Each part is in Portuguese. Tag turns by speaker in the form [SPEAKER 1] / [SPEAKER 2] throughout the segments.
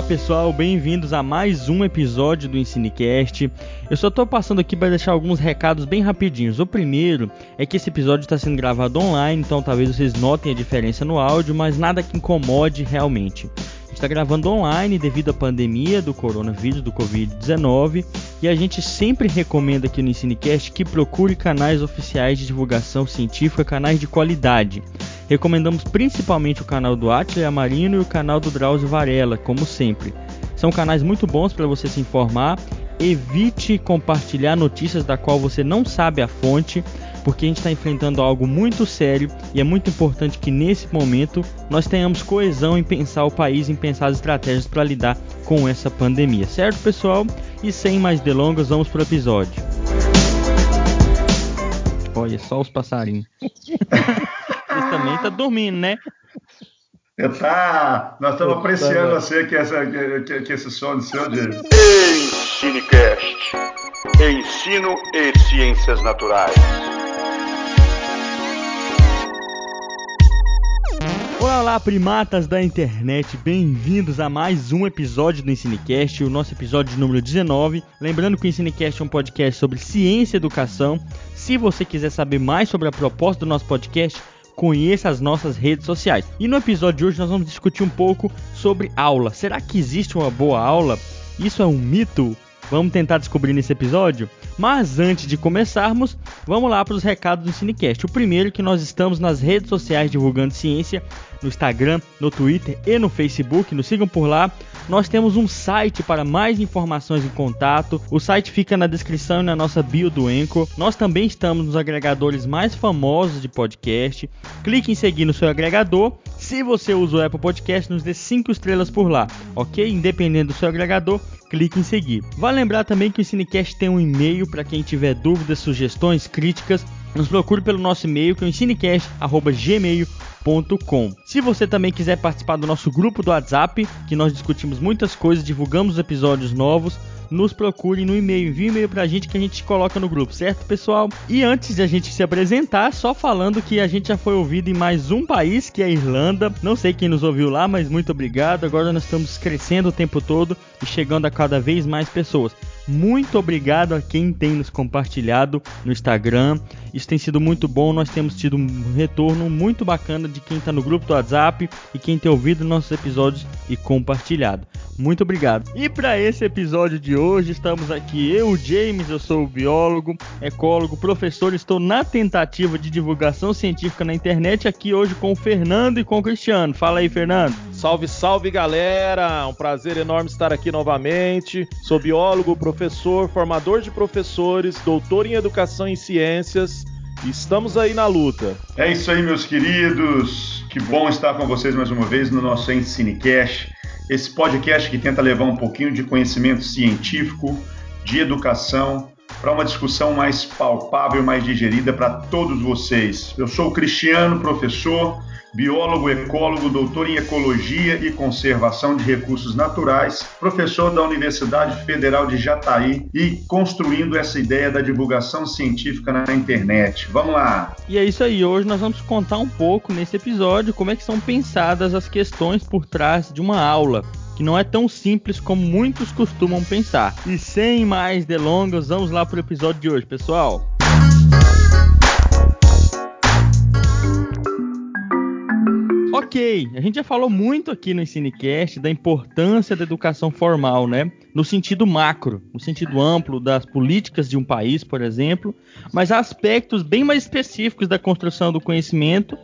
[SPEAKER 1] Olá pessoal, bem-vindos a mais um episódio do Ensinecast. Eu só tô passando aqui para deixar alguns recados bem rapidinhos. O primeiro é que esse episódio está sendo gravado online, então talvez vocês notem a diferença no áudio, mas nada que incomode realmente está gravando online devido à pandemia do coronavírus, do Covid-19, e a gente sempre recomenda aqui no Ensinecast que procure canais oficiais de divulgação científica, canais de qualidade. Recomendamos principalmente o canal do Atila Amarino e o canal do Drauzio Varela, como sempre. São canais muito bons para você se informar. Evite compartilhar notícias da qual você não sabe a fonte porque a gente está enfrentando algo muito sério e é muito importante que nesse momento nós tenhamos coesão em pensar o país, em pensar as estratégias para lidar com essa pandemia, certo, pessoal? E sem mais delongas, vamos para o episódio. Olha só os passarinhos. Vocês também tá dormindo, né?
[SPEAKER 2] Tá, nós estamos apreciando você que, essa, que, que esse som do seu.
[SPEAKER 3] Ensinecast. Ensino e Ciências Naturais.
[SPEAKER 1] Olá, olá, primatas da internet, bem-vindos a mais um episódio do Ensinecast, o nosso episódio número 19. Lembrando que o Ensinecast é um podcast sobre ciência e educação. Se você quiser saber mais sobre a proposta do nosso podcast, conheça as nossas redes sociais. E no episódio de hoje nós vamos discutir um pouco sobre aula. Será que existe uma boa aula? Isso é um mito? Vamos tentar descobrir nesse episódio? Mas antes de começarmos, vamos lá para os recados do Cinecast. O primeiro é que nós estamos nas redes sociais divulgando ciência, no Instagram, no Twitter e no Facebook. Nos sigam por lá. Nós temos um site para mais informações e contato. O site fica na descrição e na nossa bio do Enco. Nós também estamos nos agregadores mais famosos de podcast. Clique em seguir no seu agregador. Se você usa o Apple Podcast, nos dê 5 estrelas por lá, ok? Independente do seu agregador, clique em seguir. Vale lembrar também que o Cinecast tem um e-mail para quem tiver dúvidas, sugestões, críticas. Nos procure pelo nosso e-mail que é o ensinecast.gmail.com. Se você também quiser participar do nosso grupo do WhatsApp, que nós discutimos muitas coisas, divulgamos episódios novos, nos procure no e-mail, envie um e-mail pra gente que a gente coloca no grupo, certo, pessoal? E antes de a gente se apresentar, só falando que a gente já foi ouvido em mais um país, que é a Irlanda. Não sei quem nos ouviu lá, mas muito obrigado. Agora nós estamos crescendo o tempo todo e chegando a cada vez mais pessoas. Muito obrigado a quem tem nos compartilhado no Instagram. Isso tem sido muito bom. Nós temos tido um retorno muito bacana de quem está no grupo do WhatsApp e quem tem ouvido nossos episódios e compartilhado. Muito obrigado. E para esse episódio de hoje, estamos aqui eu, James, eu sou biólogo, ecólogo, professor, estou na tentativa de divulgação científica na internet aqui hoje com o Fernando e com o Cristiano. Fala aí, Fernando.
[SPEAKER 4] Salve, salve, galera! Um prazer enorme estar aqui novamente. Sou biólogo, professor, formador de professores, doutor em educação e ciências. Estamos aí na luta.
[SPEAKER 2] É isso aí, meus queridos. Que bom estar com vocês mais uma vez no nosso Ensinecast esse podcast que tenta levar um pouquinho de conhecimento científico, de educação, para uma discussão mais palpável, mais digerida para todos vocês. Eu sou o Cristiano, professor, biólogo, ecólogo, doutor em ecologia e conservação de recursos naturais, professor da Universidade Federal de Jataí e construindo essa ideia da divulgação científica na internet. Vamos lá.
[SPEAKER 1] E é isso aí, hoje nós vamos contar um pouco nesse episódio como é que são pensadas as questões por trás de uma aula que não é tão simples como muitos costumam pensar. E sem mais delongas, vamos lá para o episódio de hoje, pessoal. Ok, a gente já falou muito aqui no Ensinecast da importância da educação formal, né? No sentido macro, no sentido amplo das políticas de um país, por exemplo, mas há aspectos bem mais específicos da construção do conhecimento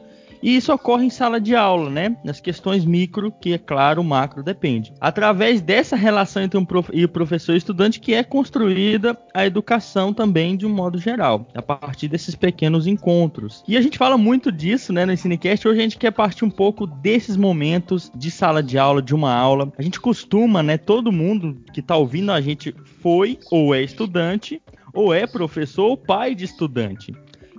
[SPEAKER 1] e isso ocorre em sala de aula, né? Nas questões micro, que é claro, macro depende. Através dessa relação entre um prof... e o professor e estudante que é construída a educação também de um modo geral, a partir desses pequenos encontros. E a gente fala muito disso, né, no Ensinecast. Hoje a gente quer partir um pouco desses momentos de sala de aula, de uma aula. A gente costuma, né, todo mundo que está ouvindo a gente foi ou é estudante ou é professor ou pai de estudante.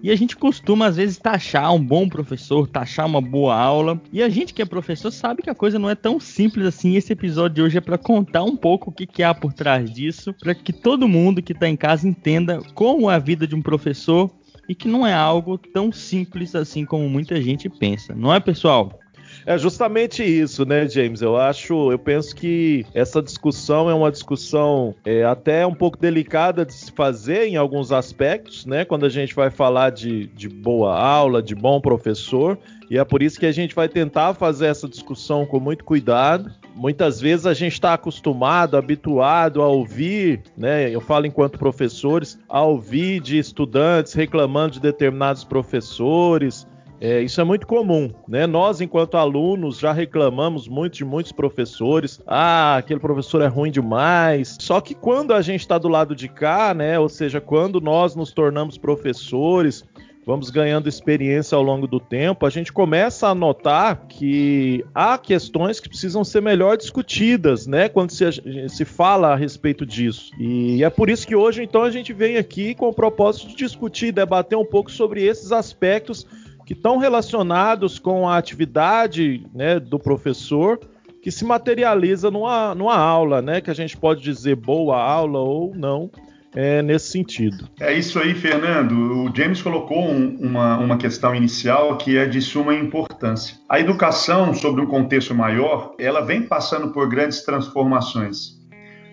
[SPEAKER 1] E a gente costuma, às vezes, taxar um bom professor, taxar uma boa aula. E a gente que é professor sabe que a coisa não é tão simples assim. Esse episódio de hoje é para contar um pouco o que, que há por trás disso, para que todo mundo que está em casa entenda como é a vida de um professor e que não é algo tão simples assim como muita gente pensa, não é, pessoal?
[SPEAKER 4] É justamente isso, né, James? Eu acho, eu penso que essa discussão é uma discussão é, até um pouco delicada de se fazer em alguns aspectos, né? Quando a gente vai falar de, de boa aula, de bom professor, e é por isso que a gente vai tentar fazer essa discussão com muito cuidado. Muitas vezes a gente está acostumado, habituado a ouvir, né? Eu falo enquanto professores, a ouvir de estudantes reclamando de determinados professores. É, isso é muito comum, né? Nós, enquanto alunos, já reclamamos muito de muitos professores. Ah, aquele professor é ruim demais. Só que quando a gente está do lado de cá, né? Ou seja, quando nós nos tornamos professores, vamos ganhando experiência ao longo do tempo, a gente começa a notar que há questões que precisam ser melhor discutidas, né? Quando se, se fala a respeito disso. E é por isso que hoje, então, a gente vem aqui com o propósito de discutir, debater um pouco sobre esses aspectos que estão relacionados com a atividade né, do professor que se materializa numa, numa aula, né? Que a gente pode dizer boa aula ou não, é, nesse sentido.
[SPEAKER 2] É isso aí, Fernando. O James colocou um, uma, uma questão inicial que é de suma importância. A educação, sobre um contexto maior, ela vem passando por grandes transformações.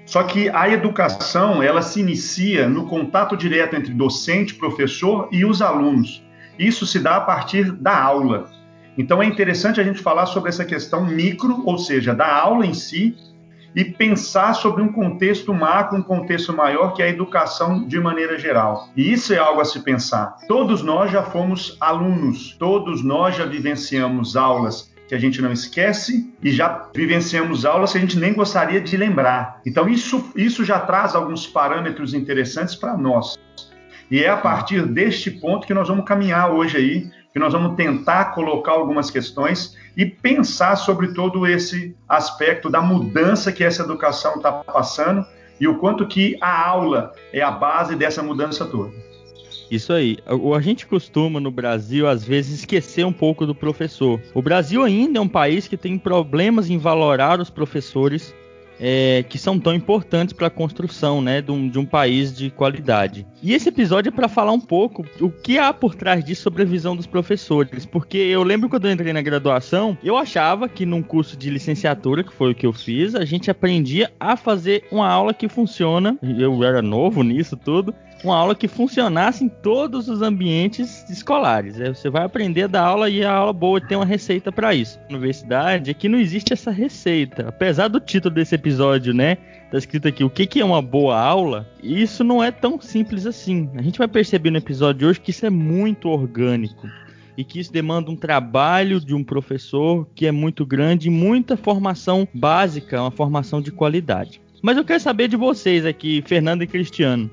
[SPEAKER 2] Só que a educação, ela se inicia no contato direto entre docente, professor e os alunos. Isso se dá a partir da aula. Então é interessante a gente falar sobre essa questão micro, ou seja, da aula em si, e pensar sobre um contexto macro, um contexto maior, que é a educação de maneira geral. E isso é algo a se pensar. Todos nós já fomos alunos, todos nós já vivenciamos aulas que a gente não esquece e já vivenciamos aulas que a gente nem gostaria de lembrar. Então isso, isso já traz alguns parâmetros interessantes para nós. E é a partir deste ponto que nós vamos caminhar hoje aí, que nós vamos tentar colocar algumas questões e pensar sobre todo esse aspecto da mudança que essa educação está passando e o quanto que a aula é a base dessa mudança toda.
[SPEAKER 1] Isso aí. A gente costuma no Brasil, às vezes, esquecer um pouco do professor. O Brasil ainda é um país que tem problemas em valorar os professores é, que são tão importantes para a construção né, de um, de, um, país de qualidade. E esse episódio é para falar um pouco o que há por trás disso sobre a visão dos professores, porque eu lembro quando eu entrei na graduação, eu achava que num curso de licenciatura, que foi o que eu fiz, a gente aprendia a fazer uma aula que funciona. Eu era novo nisso tudo uma aula que funcionasse em todos os ambientes escolares. É, você vai aprender a dar aula e a aula boa tem uma receita para isso. Na universidade aqui não existe essa receita. Apesar do título desse episódio, né? Tá escrito aqui o que, que é uma boa aula. Isso não é tão simples assim. A gente vai perceber no episódio de hoje que isso é muito orgânico e que isso demanda um trabalho de um professor que é muito grande e muita formação básica, uma formação de qualidade. Mas eu quero saber de vocês aqui, Fernando e Cristiano.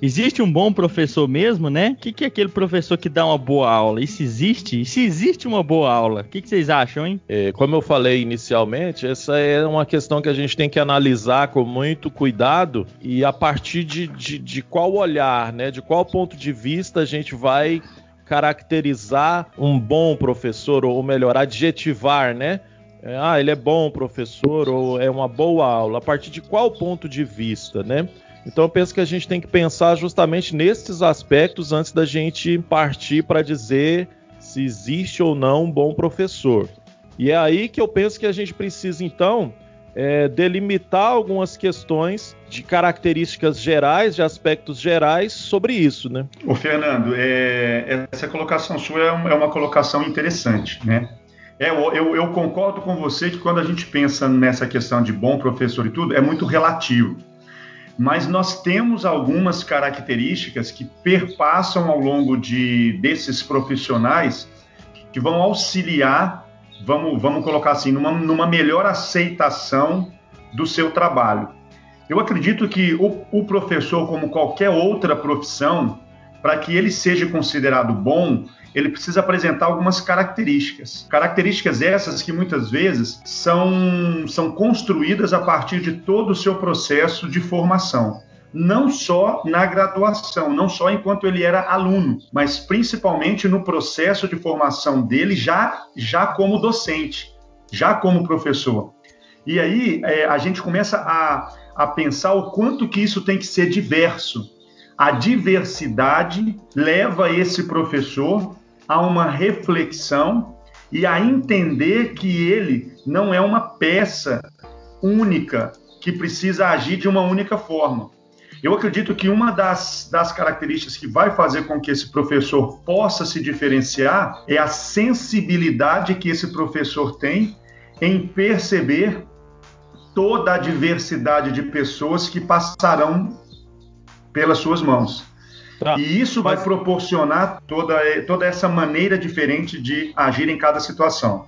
[SPEAKER 1] Existe um bom professor mesmo, né? O que, que é aquele professor que dá uma boa aula? Isso existe? E se existe uma boa aula, o que, que vocês acham, hein?
[SPEAKER 4] É, como eu falei inicialmente, essa é uma questão que a gente tem que analisar com muito cuidado e a partir de, de, de qual olhar, né? De qual ponto de vista a gente vai caracterizar um bom professor, ou melhor, adjetivar, né? É, ah, ele é bom professor, ou é uma boa aula. A partir de qual ponto de vista, né? Então eu penso que a gente tem que pensar justamente nesses aspectos antes da gente partir para dizer se existe ou não um bom professor. E é aí que eu penso que a gente precisa então é, delimitar algumas questões de características gerais, de aspectos gerais sobre isso, né?
[SPEAKER 2] Ô Fernando, é, essa colocação sua é uma, é uma colocação interessante, né? É, eu, eu, concordo com você que quando a gente pensa nessa questão de bom professor e tudo, é muito relativo mas nós temos algumas características que perpassam ao longo de desses profissionais que vão auxiliar, vamos, vamos colocar assim, numa, numa melhor aceitação do seu trabalho. Eu acredito que o, o professor, como qualquer outra profissão, para que ele seja considerado bom, ele precisa apresentar algumas características. Características essas que muitas vezes são, são construídas a partir de todo o seu processo de formação. Não só na graduação, não só enquanto ele era aluno, mas principalmente no processo de formação dele já, já como docente, já como professor. E aí é, a gente começa a, a pensar o quanto que isso tem que ser diverso, a diversidade leva esse professor a uma reflexão e a entender que ele não é uma peça única que precisa agir de uma única forma. Eu acredito que uma das, das características que vai fazer com que esse professor possa se diferenciar é a sensibilidade que esse professor tem em perceber toda a diversidade de pessoas que passarão pelas suas mãos. Tá, e isso vai proporcionar toda, toda essa maneira diferente de agir em cada situação.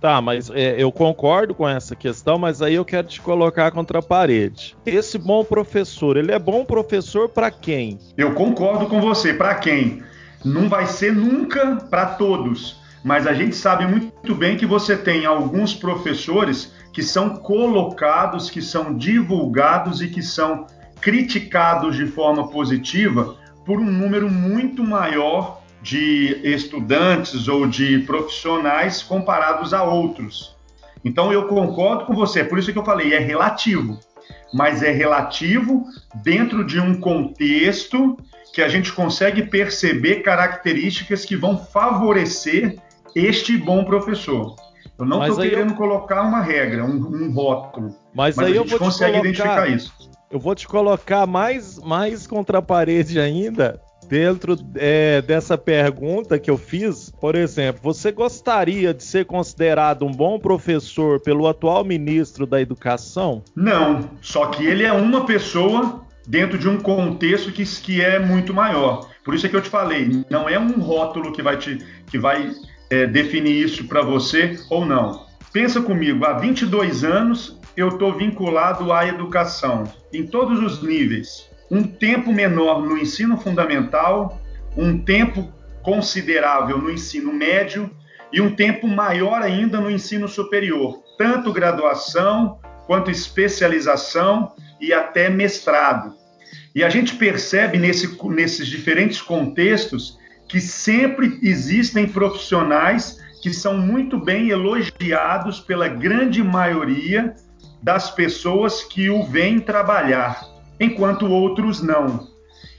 [SPEAKER 4] Tá, mas é, eu concordo com essa questão, mas aí eu quero te colocar contra a parede. Esse bom professor, ele é bom professor para quem?
[SPEAKER 2] Eu concordo com você, para quem? Não vai ser nunca para todos, mas a gente sabe muito bem que você tem alguns professores que são colocados, que são divulgados e que são criticados de forma positiva por um número muito maior de estudantes ou de profissionais comparados a outros. Então eu concordo com você, por isso que eu falei, é relativo, mas é relativo dentro de um contexto que a gente consegue perceber características que vão favorecer este bom professor. Eu não estou querendo eu... colocar uma regra, um, um rótulo,
[SPEAKER 4] mas, mas a gente consegue colocar... identificar isso. Eu vou te colocar mais, mais contra a parede ainda, dentro é, dessa pergunta que eu fiz, por exemplo, você gostaria de ser considerado um bom professor pelo atual ministro da Educação?
[SPEAKER 2] Não, só que ele é uma pessoa dentro de um contexto que, que é muito maior. Por isso é que eu te falei, não é um rótulo que vai, te, que vai é, definir isso para você ou não. Pensa comigo, há 22 anos eu estou vinculado à educação, em todos os níveis um tempo menor no ensino fundamental, um tempo considerável no ensino médio e um tempo maior ainda no ensino superior, tanto graduação quanto especialização e até mestrado. E a gente percebe nesse, nesses diferentes contextos que sempre existem profissionais que são muito bem elogiados pela grande maioria das pessoas que o vêm trabalhar enquanto outros não.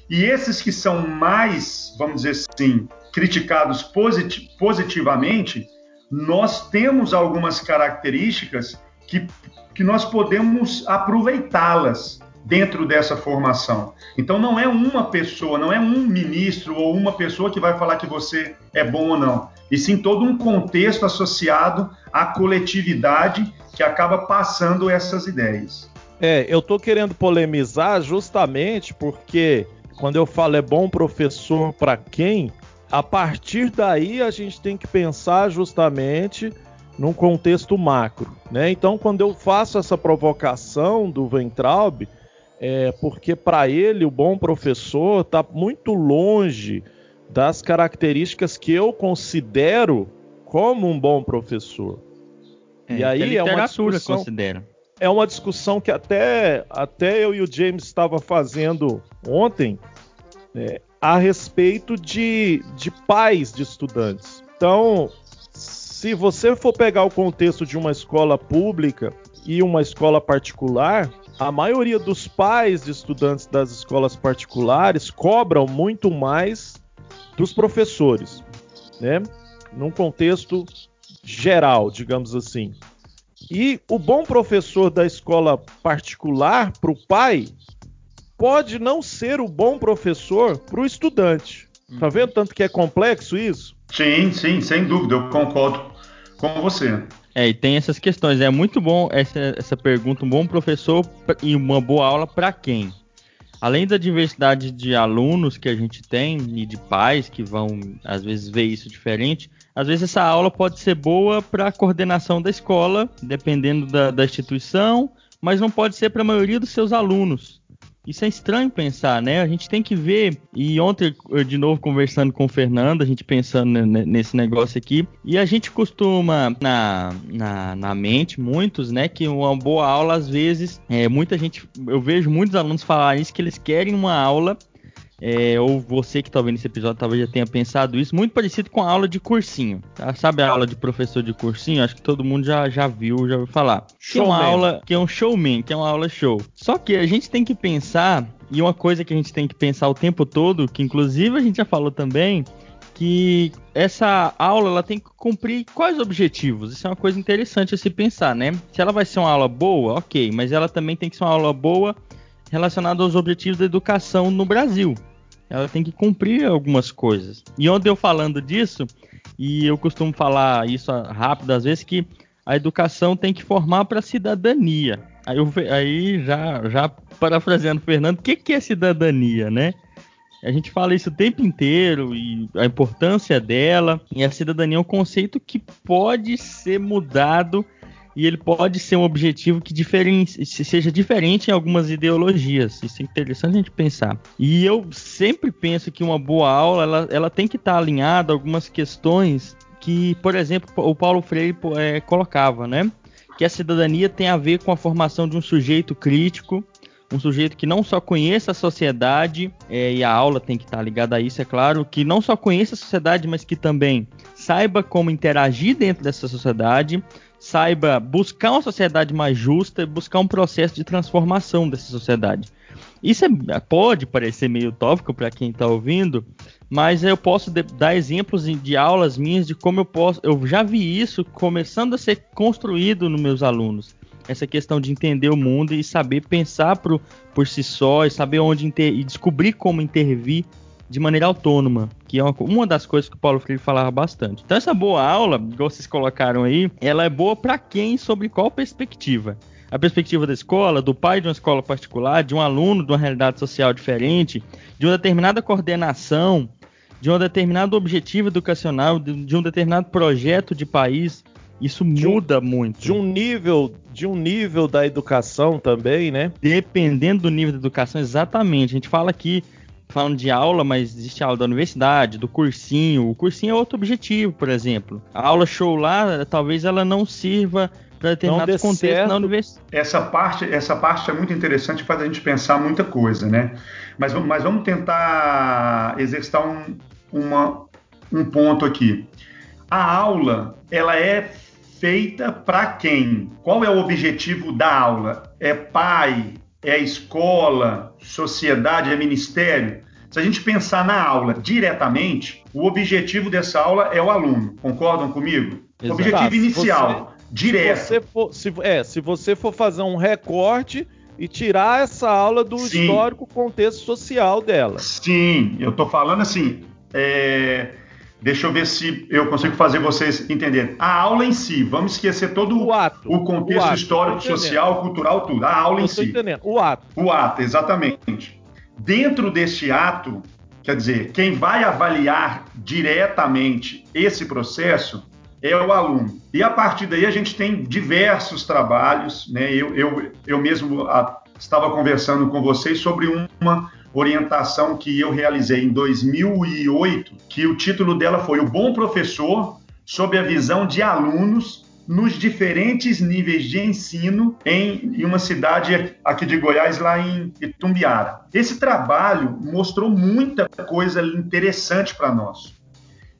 [SPEAKER 2] E esses que são mais, vamos dizer assim, criticados posit positivamente, nós temos algumas características que, que nós podemos aproveitá-las dentro dessa formação. Então não é uma pessoa, não é um ministro ou uma pessoa que vai falar que você é bom ou não, e sim todo um contexto associado à coletividade que acaba passando essas ideias.
[SPEAKER 4] É, eu tô querendo polemizar justamente porque quando eu falo é bom professor para quem, a partir daí a gente tem que pensar justamente num contexto macro, né? Então, quando eu faço essa provocação do Ventralb, é porque para ele o bom professor está muito longe das características que eu considero como um bom professor.
[SPEAKER 1] É, e aí é uma discussão.
[SPEAKER 4] É uma discussão que até, até eu e o James estava fazendo ontem é, a respeito de, de pais de estudantes. Então, se você for pegar o contexto de uma escola pública e uma escola particular, a maioria dos pais de estudantes das escolas particulares cobram muito mais dos professores, né? Num contexto geral, digamos assim. E o bom professor da escola particular para o pai pode não ser o bom professor para o estudante. Tá uhum. vendo tanto que é complexo isso?
[SPEAKER 2] Sim, sim, sem dúvida, eu concordo com você.
[SPEAKER 1] É, e tem essas questões. É muito bom essa, essa pergunta, um bom professor e uma boa aula para quem? Além da diversidade de alunos que a gente tem e de pais que vão às vezes ver isso diferente, às vezes essa aula pode ser boa para a coordenação da escola, dependendo da, da instituição, mas não pode ser para a maioria dos seus alunos. Isso é estranho pensar, né? A gente tem que ver. E ontem, de novo, conversando com o Fernando, a gente pensando nesse negócio aqui. E a gente costuma, na, na, na mente, muitos, né? Que uma boa aula, às vezes, é, muita gente. Eu vejo muitos alunos falarem isso, que eles querem uma aula é, ou você que está vendo esse episódio talvez já tenha pensado isso, muito parecido com a aula de cursinho. Tá? Sabe a aula de professor de cursinho? Acho que todo mundo já, já viu, já ouviu falar. Que é uma aula que é um showman, que é uma aula show. Só que a gente tem que pensar, e uma coisa que a gente tem que pensar o tempo todo, que inclusive a gente já falou também, que essa aula ela tem que cumprir quais objetivos? Isso é uma coisa interessante a se pensar, né? Se ela vai ser uma aula boa, ok, mas ela também tem que ser uma aula boa relacionada aos objetivos da educação no Brasil. Ela tem que cumprir algumas coisas. E onde eu falando disso, e eu costumo falar isso rápido às vezes, que a educação tem que formar para a cidadania. Aí, eu, aí já, já parafraseando o Fernando, o que, que é cidadania, né? A gente fala isso o tempo inteiro e a importância dela. E a cidadania é um conceito que pode ser mudado e ele pode ser um objetivo que seja diferente em algumas ideologias. Isso é interessante a gente pensar. E eu sempre penso que uma boa aula ela, ela tem que estar alinhada a algumas questões que, por exemplo, o Paulo Freire é, colocava, né? Que a cidadania tem a ver com a formação de um sujeito crítico, um sujeito que não só conheça a sociedade, é, e a aula tem que estar ligada a isso, é claro, que não só conheça a sociedade, mas que também saiba como interagir dentro dessa sociedade, saiba buscar uma sociedade mais justa, buscar um processo de transformação dessa sociedade. Isso é, pode parecer meio utópico para quem está ouvindo, mas eu posso de, dar exemplos de aulas minhas de como eu posso. Eu já vi isso começando a ser construído nos meus alunos essa questão de entender o mundo e saber pensar pro, por si só e saber onde inter, e descobrir como intervir de maneira autônoma, que é uma, uma, das coisas que o Paulo Freire falava bastante. Então essa boa aula, igual vocês colocaram aí, ela é boa para quem, sobre qual perspectiva? A perspectiva da escola, do pai de uma escola particular, de um aluno de uma realidade social diferente, de uma determinada coordenação, de um determinado objetivo educacional, de, de um determinado projeto de país. Isso de muda
[SPEAKER 4] um,
[SPEAKER 1] muito.
[SPEAKER 4] De um nível, de um nível da educação também, né?
[SPEAKER 1] Dependendo do nível da educação, exatamente. A gente fala aqui falando de aula, mas existe a aula da universidade, do cursinho. O cursinho é outro objetivo, por exemplo. A aula show lá, talvez ela não sirva para determinados contextos na universidade.
[SPEAKER 2] Essa parte, essa parte é muito interessante faz a gente pensar muita coisa, né? Mas, mas vamos tentar exercitar um, uma, um ponto aqui. A aula, ela é feita para quem? Qual é o objetivo da aula? É pai? É escola? Sociedade? É ministério? Se a gente pensar na aula diretamente, o objetivo dessa aula é o aluno. Concordam comigo? Exato. Objetivo inicial, você, direto.
[SPEAKER 4] Se você, for, se, é, se você for fazer um recorte e tirar essa aula do Sim. histórico contexto social dela.
[SPEAKER 2] Sim, eu estou falando assim. É, Deixa eu ver se eu consigo fazer vocês entenderem. A aula em si, vamos esquecer todo o, ato, o contexto o ato, histórico, social, cultural, tudo. A aula eu em si.
[SPEAKER 4] Entendendo. O ato.
[SPEAKER 2] O ato, exatamente. Dentro deste ato, quer dizer, quem vai avaliar diretamente esse processo é o aluno. E a partir daí a gente tem diversos trabalhos, né? Eu, eu, eu mesmo a, ah, estava conversando com vocês sobre uma orientação que eu realizei em 2008, que o título dela foi O Bom Professor sob a visão de alunos nos diferentes níveis de ensino em, em, uma cidade aqui de Goiás, lá em Itumbiara. Esse trabalho mostrou muita coisa interessante para nós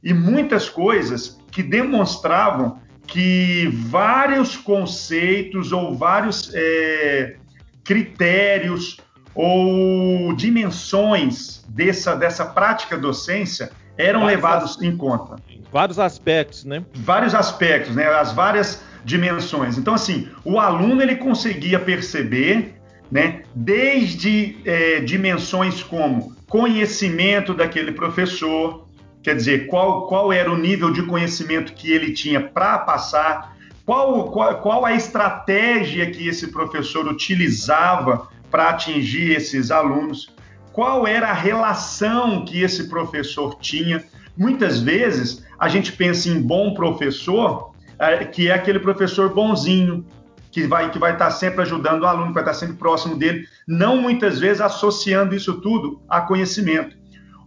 [SPEAKER 2] e muitas coisas que demonstravam que vários conceitos ou vários é, critérios ou dimensões dessa, dessa prática docência eram vários levados em conta.
[SPEAKER 4] Vários aspectos, né?
[SPEAKER 2] Vários aspectos, né? As várias dimensões. Então, assim, o aluno ele conseguia perceber, né? Desde é, dimensões como conhecimento daquele professor, quer dizer, qual, qual era o nível de conhecimento que ele tinha para passar, qual, qual, qual a estratégia que esse professor utilizava para atingir esses alunos, qual era a relação que esse professor tinha. Muitas vezes a gente pensa em bom professor, é, que é aquele professor bonzinho, que vai que vai estar sempre ajudando o aluno, que vai estar sempre próximo dele, não muitas vezes associando isso tudo a conhecimento.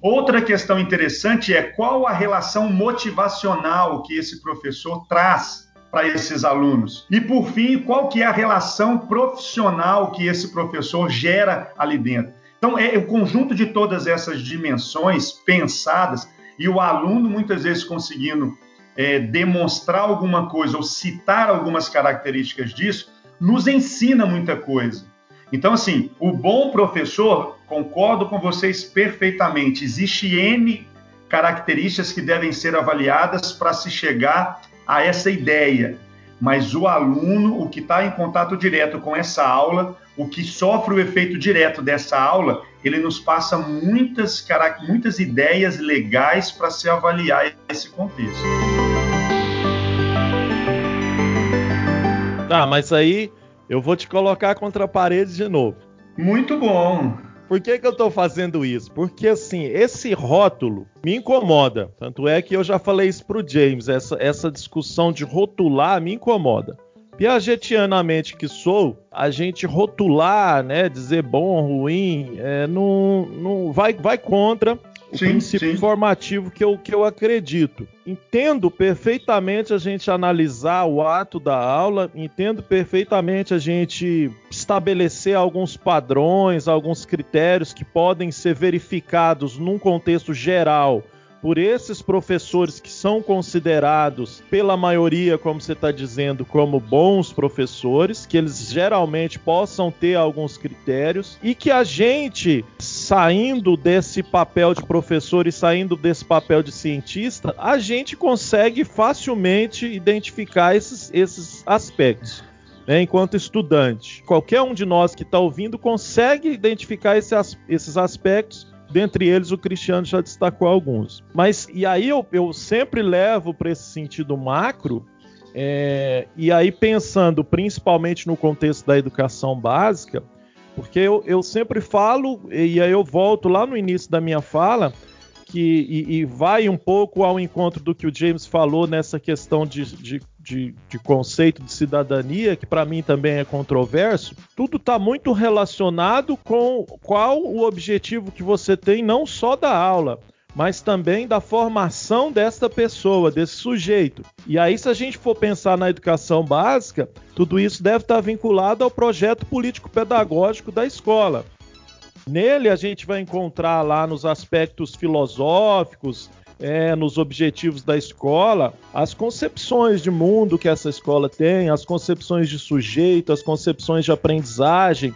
[SPEAKER 2] Outra questão interessante é qual a relação motivacional que esse professor traz para esses alunos? E por fim, qual que é a relação profissional que esse professor gera ali dentro? Então, é o conjunto de todas essas dimensões pensadas e o aluno muitas vezes conseguindo é, demonstrar alguma coisa ou citar algumas características disso, nos ensina muita coisa. Então, assim, o bom professor, concordo com vocês perfeitamente, existe N características que devem ser avaliadas para se chegar a essa ideia. Mas o aluno, o que está em contato direto com essa aula, o que sofre o efeito direto dessa aula, ele nos passa muitas, muitas ideias legais para se avaliar esse contexto.
[SPEAKER 4] Tá, mas aí eu vou te colocar contra a parede de novo.
[SPEAKER 2] Muito bom.
[SPEAKER 4] Por que, que eu estou fazendo isso? Porque assim, esse rótulo me incomoda. Tanto é que eu já falei isso pro James. Essa, essa discussão de rotular me incomoda. Piagetianamente que sou, a gente rotular, né, dizer bom, ruim, é, não, não vai, vai contra o sim, princípio sim. formativo que eu, que eu acredito. Entendo perfeitamente a gente analisar o ato da aula, entendo perfeitamente a gente estabelecer alguns padrões, alguns critérios que podem ser verificados num contexto geral por esses professores que são considerados pela maioria, como você está dizendo, como bons professores, que eles geralmente possam ter alguns critérios e que a gente, saindo desse papel de professor e saindo desse papel de cientista, a gente consegue facilmente identificar esses, esses aspectos. Né, enquanto estudante. Qualquer um de nós que está ouvindo consegue identificar esse, esses aspectos Dentre eles, o Cristiano já destacou alguns. Mas, e aí eu, eu sempre levo para esse sentido macro, é, e aí pensando principalmente no contexto da educação básica, porque eu, eu sempre falo, e aí eu volto lá no início da minha fala, que, e, e, vai um pouco ao encontro do que o James falou nessa questão de, de, de, de conceito de cidadania, que para mim também é controverso, tudo está muito relacionado com qual o objetivo que você tem, não só da aula, mas também da formação desta pessoa, desse sujeito. E aí, se a gente for pensar na educação básica, tudo isso deve estar vinculado ao projeto político-pedagógico da escola. Nele a gente vai encontrar lá nos aspectos filosóficos, é, nos objetivos da escola, as concepções de mundo que essa escola tem, as concepções de sujeito, as concepções de aprendizagem.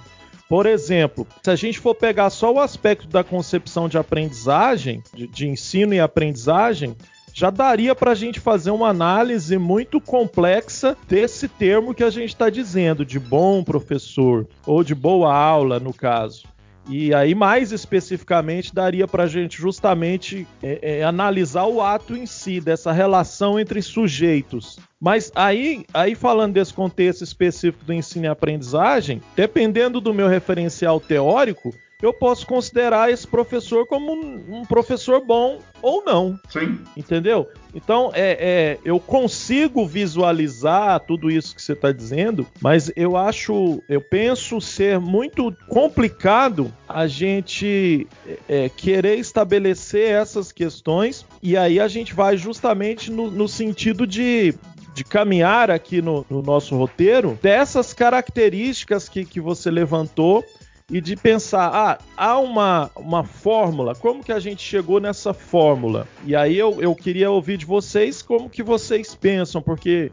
[SPEAKER 4] Por exemplo, se a gente for pegar só o aspecto da concepção de aprendizagem, de, de ensino e aprendizagem, já daria para a gente fazer uma análise muito complexa desse termo que a gente está dizendo, de bom professor, ou de boa aula, no caso. E aí, mais especificamente, daria para a gente justamente é, é, analisar o ato em si, dessa relação entre sujeitos. Mas aí, aí, falando desse contexto específico do ensino e aprendizagem, dependendo do meu referencial teórico, eu posso considerar esse professor como um, um professor bom ou não.
[SPEAKER 2] Sim.
[SPEAKER 4] Entendeu? Então, é, é, eu consigo visualizar tudo isso que você está dizendo, mas eu acho, eu penso ser muito complicado a gente é, querer estabelecer essas questões e aí a gente vai justamente no, no sentido de de caminhar aqui no, no, nosso roteiro dessas características que, que você levantou e de pensar, ah, há uma, uma fórmula, como que a gente chegou nessa fórmula? E aí eu, eu queria ouvir de vocês como que vocês pensam, porque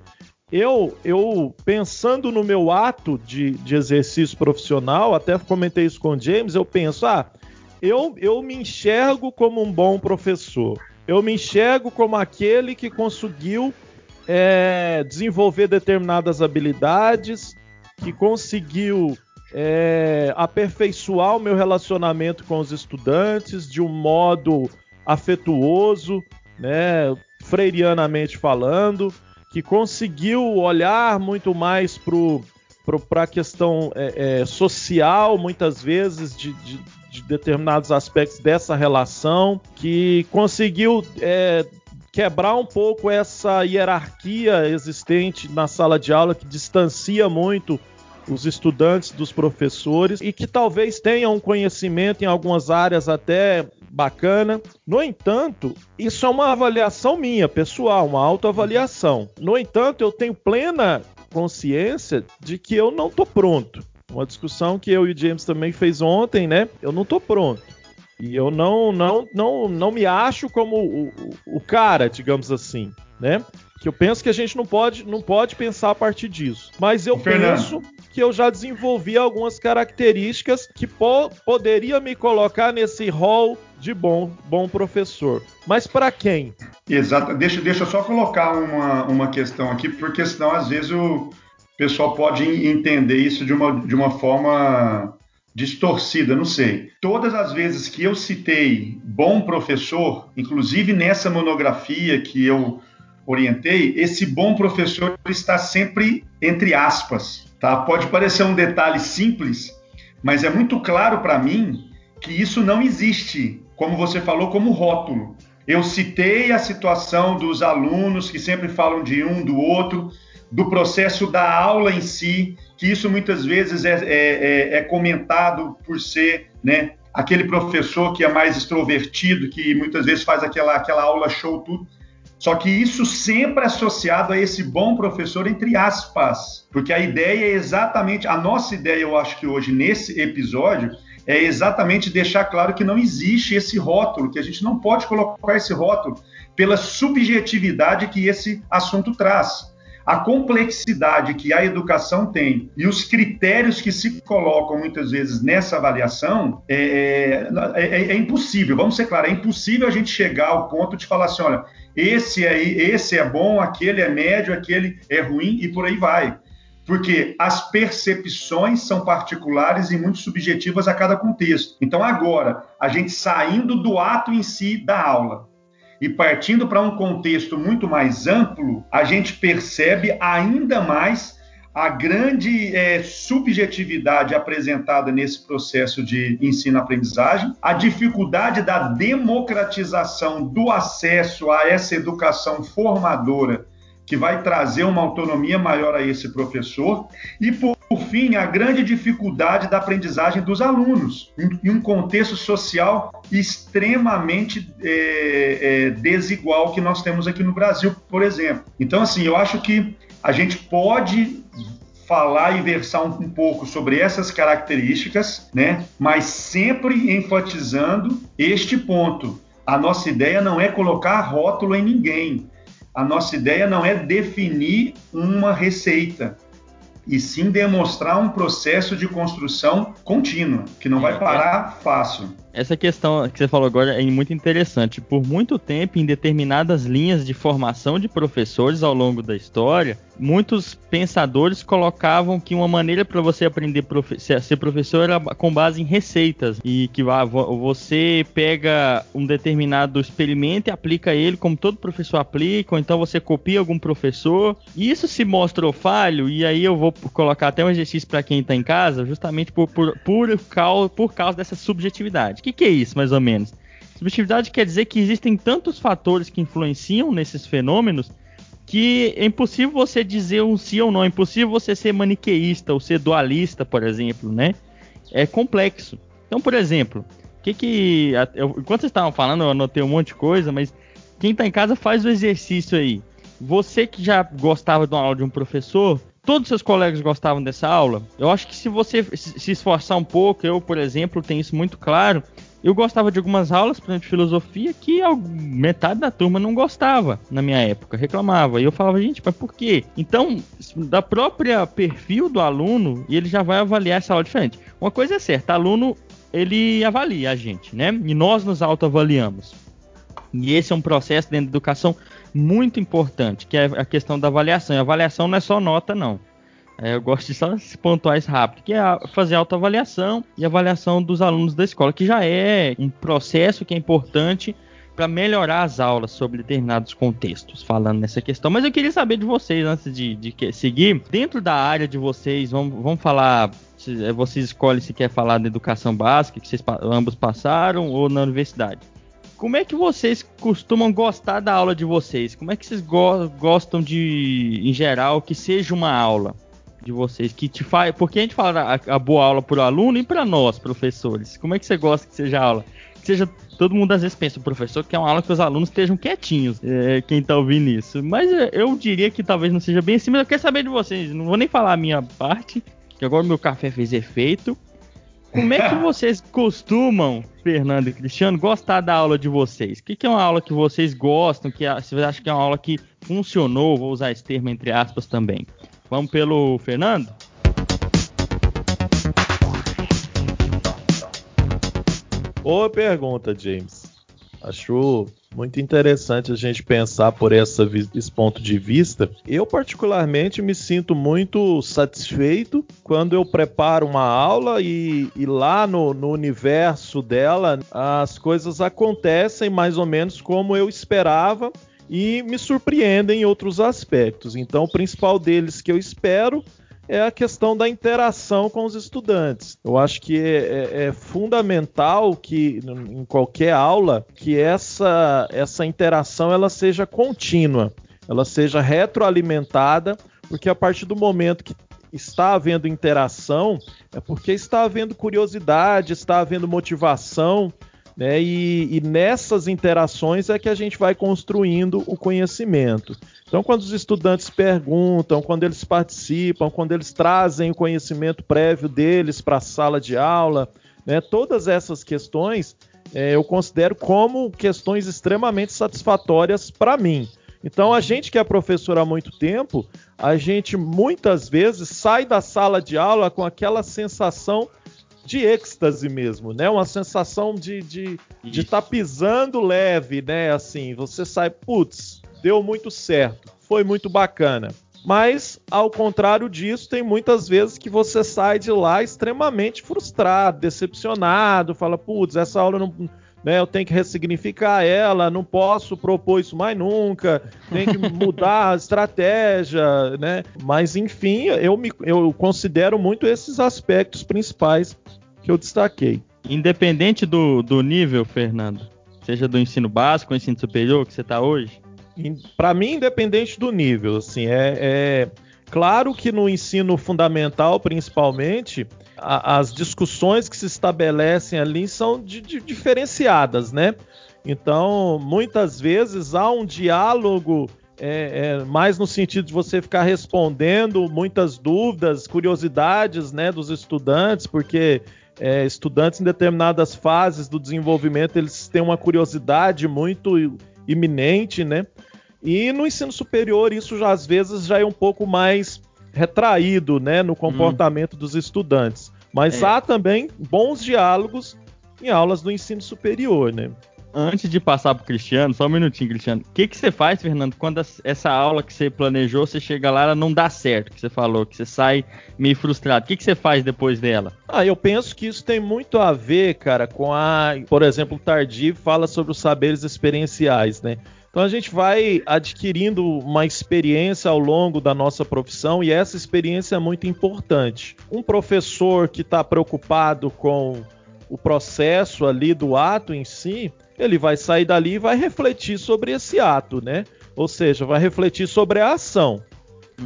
[SPEAKER 4] eu, eu pensando no meu ato de, de exercício profissional, até comentei isso com o James, eu penso, ah, eu, eu me enxergo como um bom professor. Eu me enxergo como aquele que conseguiu é, desenvolver determinadas habilidades, que conseguiu é, aperfeiçoar o meu relacionamento com os estudantes de um modo afetuoso, né, freirianamente falando, que conseguiu olhar muito mais para a questão é, é, social, muitas vezes, de, de, de, determinados aspectos dessa relação, que conseguiu é, quebrar um pouco essa hierarquia existente na sala de aula que distancia muito os estudantes dos professores e que talvez tenham um conhecimento em algumas áreas até bacana. No entanto, isso é uma avaliação minha, pessoal, uma autoavaliação. No entanto, eu tenho plena consciência de que eu não estou pronto. Uma discussão que eu e o James também fez ontem, né? Eu não estou pronto. E eu não, não, não, não me acho como o, o, o cara, digamos assim, né? Que eu penso que a gente não pode, não pode pensar a partir disso. Mas eu penso que eu já desenvolvi algumas características que po poderia me colocar nesse rol de bom, bom professor. Mas para quem?
[SPEAKER 2] Exato. Deixa, deixa eu só colocar uma, uma questão aqui, porque senão às vezes o pessoal pode entender isso de uma, de uma forma distorcida, não sei. Todas as vezes que eu citei bom professor, inclusive nessa monografia que eu orientei, esse bom professor está sempre entre aspas, tá? Pode parecer um detalhe simples, mas é muito claro para mim que isso não existe, como você falou, como rótulo. Eu citei a situação dos alunos que sempre falam de um, do outro, do processo da aula em si, que isso muitas vezes é, é, é, é comentado por ser né, aquele professor que é mais extrovertido, que muitas vezes faz aquela, aquela aula show, tudo. Só que isso sempre associado a esse bom professor, entre aspas, porque a ideia é exatamente, a nossa ideia, eu acho que hoje, nesse episódio, é exatamente deixar claro que não existe esse rótulo, que a gente não pode colocar esse rótulo pela subjetividade que esse assunto traz a complexidade que a educação tem e os critérios que se colocam muitas vezes nessa avaliação é, é, é, é impossível. Vamos ser claros, é impossível a gente chegar ao ponto de falar assim, olha, esse é, esse é bom, aquele é médio, aquele é ruim e por aí vai. Porque as percepções são particulares e muito subjetivas a cada contexto. Então, agora, a gente saindo do ato em si da aula, e partindo para um contexto muito mais amplo, a gente percebe ainda mais a grande é, subjetividade apresentada nesse processo de ensino-aprendizagem, a dificuldade da democratização do acesso a essa educação formadora que vai trazer uma autonomia maior a esse professor e por fim a grande dificuldade da aprendizagem dos alunos em um contexto social extremamente é, é, desigual que nós temos aqui no Brasil, por exemplo. Então assim, eu acho que a gente pode falar e versar um, um, pouco sobre essas características, né? Mas sempre enfatizando este ponto. A nossa ideia não é colocar rótulo em ninguém. A nossa ideia não é definir uma receita, e sim demonstrar um processo de construção contínua, que não vai parar fácil.
[SPEAKER 1] Essa questão que você falou agora é muito interessante. Por muito tempo, em determinadas linhas de formação de professores ao longo da história, muitos pensadores colocavam que uma maneira para você aprender profe ser professor era com base em receitas e que ah, você pega um determinado experimento e aplica ele como todo professor aplica, ou então você copia algum professor. E isso se mostrou falho e aí eu vou colocar até um exercício para quem está em casa, justamente por, por, por, por causa dessa subjetividade. O que, que é isso, mais ou menos? Subjetividade quer dizer que existem tantos fatores que influenciam nesses fenômenos que é impossível você dizer um sim ou não, é impossível você ser maniqueísta ou ser dualista, por exemplo, né? É complexo. Então, por exemplo, que que eu, enquanto vocês estavam falando, eu anotei um monte de coisa, mas quem está em casa faz o exercício aí. Você que já gostava de uma aula de um professor, todos os seus colegas gostavam dessa aula. Eu acho que se você se esforçar um pouco, eu, por exemplo, tenho isso muito claro, eu gostava de algumas aulas, por exemplo, de filosofia, que metade da turma não gostava na minha época, reclamava. E eu falava, gente, mas por quê? Então, da própria perfil do aluno, ele já vai avaliar essa aula diferente. Uma coisa é certa, aluno, ele avalia a gente, né? E nós nos autoavaliamos. E esse é um processo dentro da educação muito importante, que é a questão da avaliação. E avaliação não é só nota, não. É, eu gosto de só pontuar isso rápido, que é fazer autoavaliação e avaliação dos alunos da escola, que já é um processo que é importante para melhorar as aulas sobre determinados contextos, falando nessa questão. Mas eu queria saber de vocês, antes de, de seguir, dentro da área de vocês, vamos, vamos falar. É, vocês escolhem se quer falar da educação básica, que vocês ambos passaram, ou na universidade. Como é que vocês costumam gostar da aula de vocês? Como é que vocês go gostam de, em geral, que seja uma aula? de vocês que te faz, porque a gente fala a, a boa aula para o aluno e para nós, professores. Como é que você gosta que seja aula? Que seja todo mundo às vezes pensa, o professor quer uma aula que os alunos estejam quietinhos, é, quem está ouvindo isso. Mas é, eu diria que talvez não seja bem assim, mas eu quero saber de vocês. Não vou nem falar a minha parte, que agora meu café fez efeito. Como é que vocês costumam, Fernando e Cristiano, gostar da aula de vocês? O que, que é uma aula que vocês gostam, que vocês acham que é uma aula que funcionou? Vou usar esse termo entre aspas também. Vamos pelo Fernando?
[SPEAKER 4] Boa pergunta, James. Acho muito interessante a gente pensar por essa, esse ponto de vista. Eu, particularmente, me sinto muito satisfeito quando eu preparo uma aula e, e lá no, no, universo dela as coisas acontecem mais ou menos como eu esperava e me surpreendem em outros aspectos. Então, o principal deles que eu espero é a questão da interação com os estudantes. Eu acho que é, é, é, fundamental que em qualquer aula que essa, essa interação ela seja contínua, ela seja retroalimentada, porque a partir do momento que está havendo interação é porque está havendo curiosidade, está havendo motivação, né? E, e, nessas interações é que a gente vai construindo o conhecimento. Então, quando os estudantes perguntam, quando eles participam, quando eles trazem o conhecimento prévio deles para a sala de aula, né? todas essas questões é, eu considero como questões extremamente satisfatórias para mim. Então, a gente que é professor há muito tempo, a gente muitas vezes sai da sala de aula com aquela sensação de êxtase mesmo, né? Uma sensação de de de estar tá pisando leve, né? Assim, você sai, putz, deu muito certo, foi muito bacana. Mas, ao contrário disso, tem muitas vezes que você sai de lá extremamente frustrado, decepcionado, fala, putz, essa aula não. Né, eu tenho que ressignificar ela, não posso propor isso mais nunca, tem que mudar a estratégia, né? Mas enfim, eu, me, eu considero muito esses aspectos principais que eu destaquei.
[SPEAKER 1] Independente do, do nível, Fernando, seja do ensino básico ou ensino superior que você está hoje?
[SPEAKER 4] Para mim, independente do nível, assim, é, é, claro que no ensino fundamental, principalmente, a, as discussões que se estabelecem ali são de, de, diferenciadas, né? Então, muitas vezes há um diálogo é, é, mais no sentido de você ficar respondendo muitas dúvidas, curiosidades, né, dos estudantes, porque é, estudantes em determinadas fases do desenvolvimento eles têm uma curiosidade muito iminente, né? E no ensino superior isso já às vezes já é um pouco mais retraído, né, no comportamento hum. dos estudantes. Mas é. há também bons diálogos em aulas do ensino superior, né?
[SPEAKER 1] Antes de passar pro Cristiano, só um minutinho, Cristiano. O que, que você faz, Fernando, quando essa aula que você planejou, você chega lá, ela não dá certo, que você falou, que você sai meio frustrado. O que, que você faz depois dela?
[SPEAKER 4] Ah, eu penso que isso tem muito a ver, cara, com a. Por exemplo, o Tardive fala sobre os saberes experienciais, né? Então a gente vai adquirindo uma experiência ao longo da nossa profissão e essa experiência é muito importante. Um professor que está preocupado com o processo ali do ato em si, ele vai sair dali e vai refletir sobre esse ato, né? Ou seja, vai refletir sobre a ação.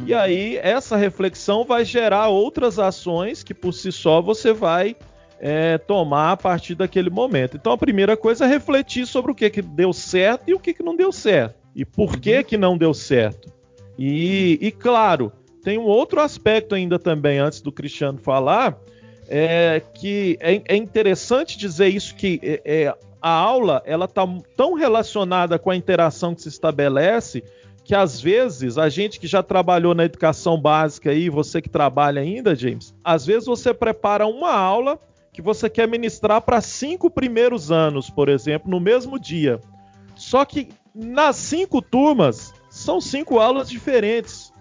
[SPEAKER 4] E uhum. aí, essa reflexão vai gerar outras ações que por si só você vai é, tomar a partir daquele momento. Então, a primeira coisa é refletir sobre o que, que deu certo e o que, que não deu certo. E por que, uhum. que não deu certo. E, e, claro, tem um outro aspecto ainda também, antes do Cristiano falar, é que é, é interessante dizer isso que é, é a aula ela está tão relacionada com a interação que se estabelece que às vezes a gente que já trabalhou na educação básica aí, você que trabalha ainda, James, às vezes você prepara uma aula que você quer ministrar para cinco primeiros anos, por exemplo, no mesmo dia. Só que nas cinco turmas são cinco aulas diferentes,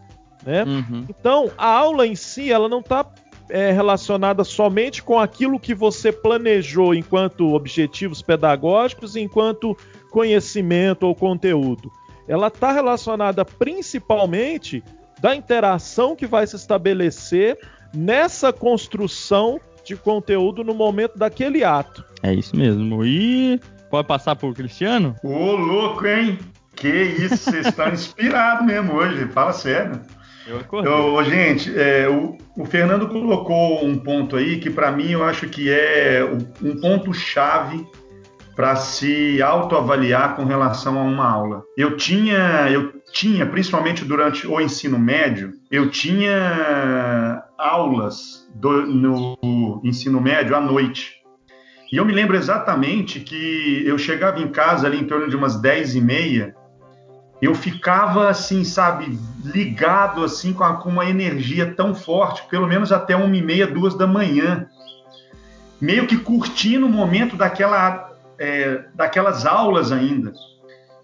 [SPEAKER 4] né? Uhum. Então a aula em si ela não está é, relacionada somente com aquilo que você planejou enquanto objetivos pedagógicos, enquanto conhecimento ou conteúdo. Ela está relacionada principalmente da interação que vai se estabelecer nessa construção de conteúdo no momento daquele ato.
[SPEAKER 1] É isso mesmo. E pode passar por Cristiano?
[SPEAKER 2] Ô, louco, hein? Que isso, você está inspirado mesmo hoje, fala sério. Eu acordei. Então, gente, é, o, o, Fernando colocou um ponto aí que para mim eu acho que é um ponto chave para se autoavaliar com relação a uma aula. Eu tinha, eu tinha, principalmente durante o ensino médio, eu tinha aulas do, no ensino médio à noite. E eu me lembro exatamente que eu chegava em casa ali em torno de umas 10 e meia eu ficava assim, sabe, ligado assim com, a, com uma energia tão forte, pelo menos até uma e meia, duas da manhã. meio que curtindo o momento daquela, é, daquelas aulas ainda.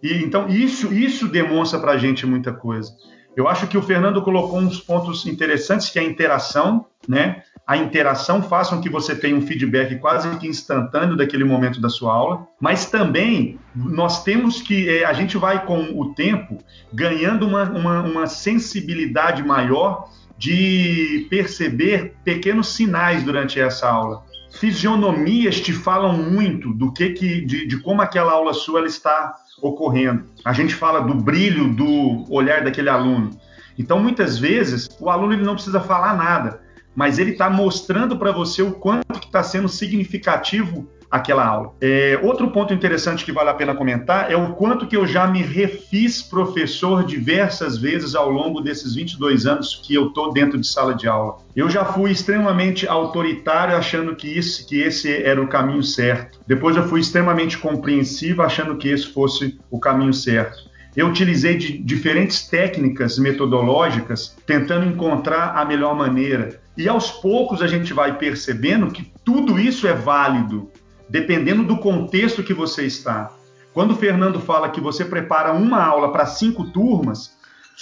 [SPEAKER 2] E então isso isso demonstra para a gente muita coisa. Eu acho que o Fernando colocou uns pontos interessantes que é a interação, né? A interação faz com que você tenha um feedback quase que instantâneo daquele momento da sua aula, mas também nós temos que, é, a gente vai com o tempo ganhando uma, uma, uma sensibilidade maior de perceber pequenos sinais durante essa aula. Fisionomias te falam muito do que, que de, de como aquela aula sua ela está ocorrendo. A gente fala do brilho do olhar daquele aluno. Então, muitas vezes, o aluno ele não precisa falar nada, mas ele está mostrando para você o quanto está sendo significativo aquela aula. É, outro ponto interessante que vale a pena comentar é o quanto que eu já me refiz professor diversas vezes ao longo desses 22 anos que eu estou dentro de sala de aula. Eu já fui extremamente autoritário achando que, isso, que esse era o caminho certo. Depois eu fui extremamente compreensivo achando que esse fosse o caminho certo. Eu utilizei de diferentes técnicas metodológicas tentando encontrar a melhor maneira. E aos poucos a gente vai percebendo que tudo isso é válido dependendo do contexto que você está. Quando o Fernando fala que você prepara uma aula para cinco turmas,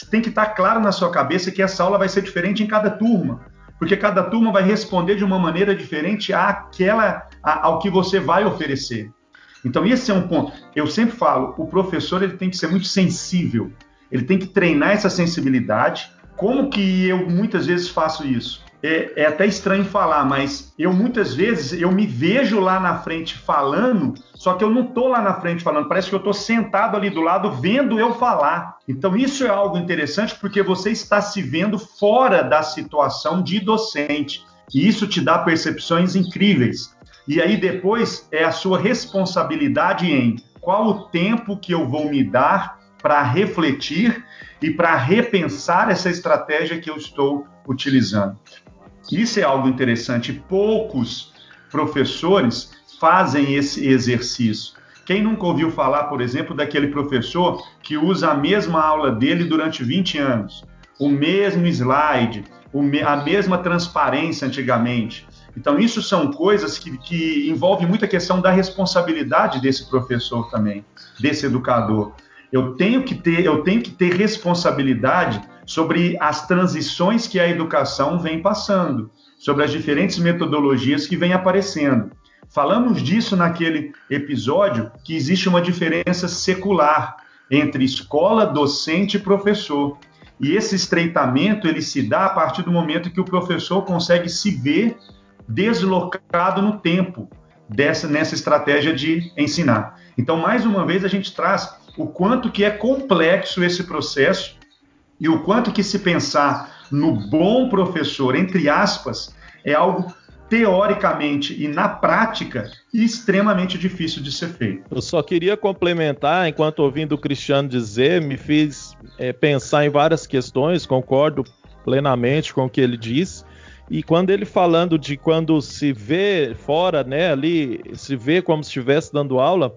[SPEAKER 2] tem que estar claro na sua cabeça que essa aula vai ser diferente em cada turma, porque cada turma vai responder de uma maneira diferente àquela, ao que você vai oferecer. Então esse é um ponto. Eu sempre falo, o professor ele tem que ser muito sensível, ele tem que treinar essa sensibilidade. Como que eu muitas vezes faço isso? É, é, até estranho falar, mas eu muitas vezes eu me vejo lá na frente falando, só que eu não estou lá na frente falando, parece que eu estou sentado ali do lado vendo eu falar. Então isso é algo interessante porque você está se vendo fora da situação de docente. E isso te dá percepções incríveis. E aí depois é a sua responsabilidade em qual o tempo que eu vou me dar para refletir e para repensar essa estratégia que eu estou utilizando. Isso é algo interessante. Poucos professores fazem esse exercício. Quem nunca ouviu falar, por exemplo, daquele professor que usa a mesma aula dele durante 20 anos, o mesmo slide, a mesma transparência antigamente? Então, isso são coisas que, que envolvem muita questão da responsabilidade desse professor também, desse educador. Eu tenho que ter, eu tenho que ter responsabilidade sobre as transições que a educação vem passando, sobre as diferentes metodologias que vêm aparecendo. Falamos disso naquele episódio que existe uma diferença secular entre escola, docente e professor. E esse estreitamento ele se dá a partir do momento que o professor consegue se ver deslocado no tempo dessa nessa estratégia de ensinar. Então, mais uma vez a gente traz o quanto que é complexo esse processo e o quanto que se pensar no bom professor, entre aspas, é algo teoricamente e na prática extremamente difícil de ser feito.
[SPEAKER 4] Eu só queria complementar, enquanto ouvindo o Cristiano dizer, me fiz é, pensar em várias questões, concordo plenamente com o que ele disse. E quando ele falando de quando se vê fora, né, ali, se vê como se estivesse dando aula,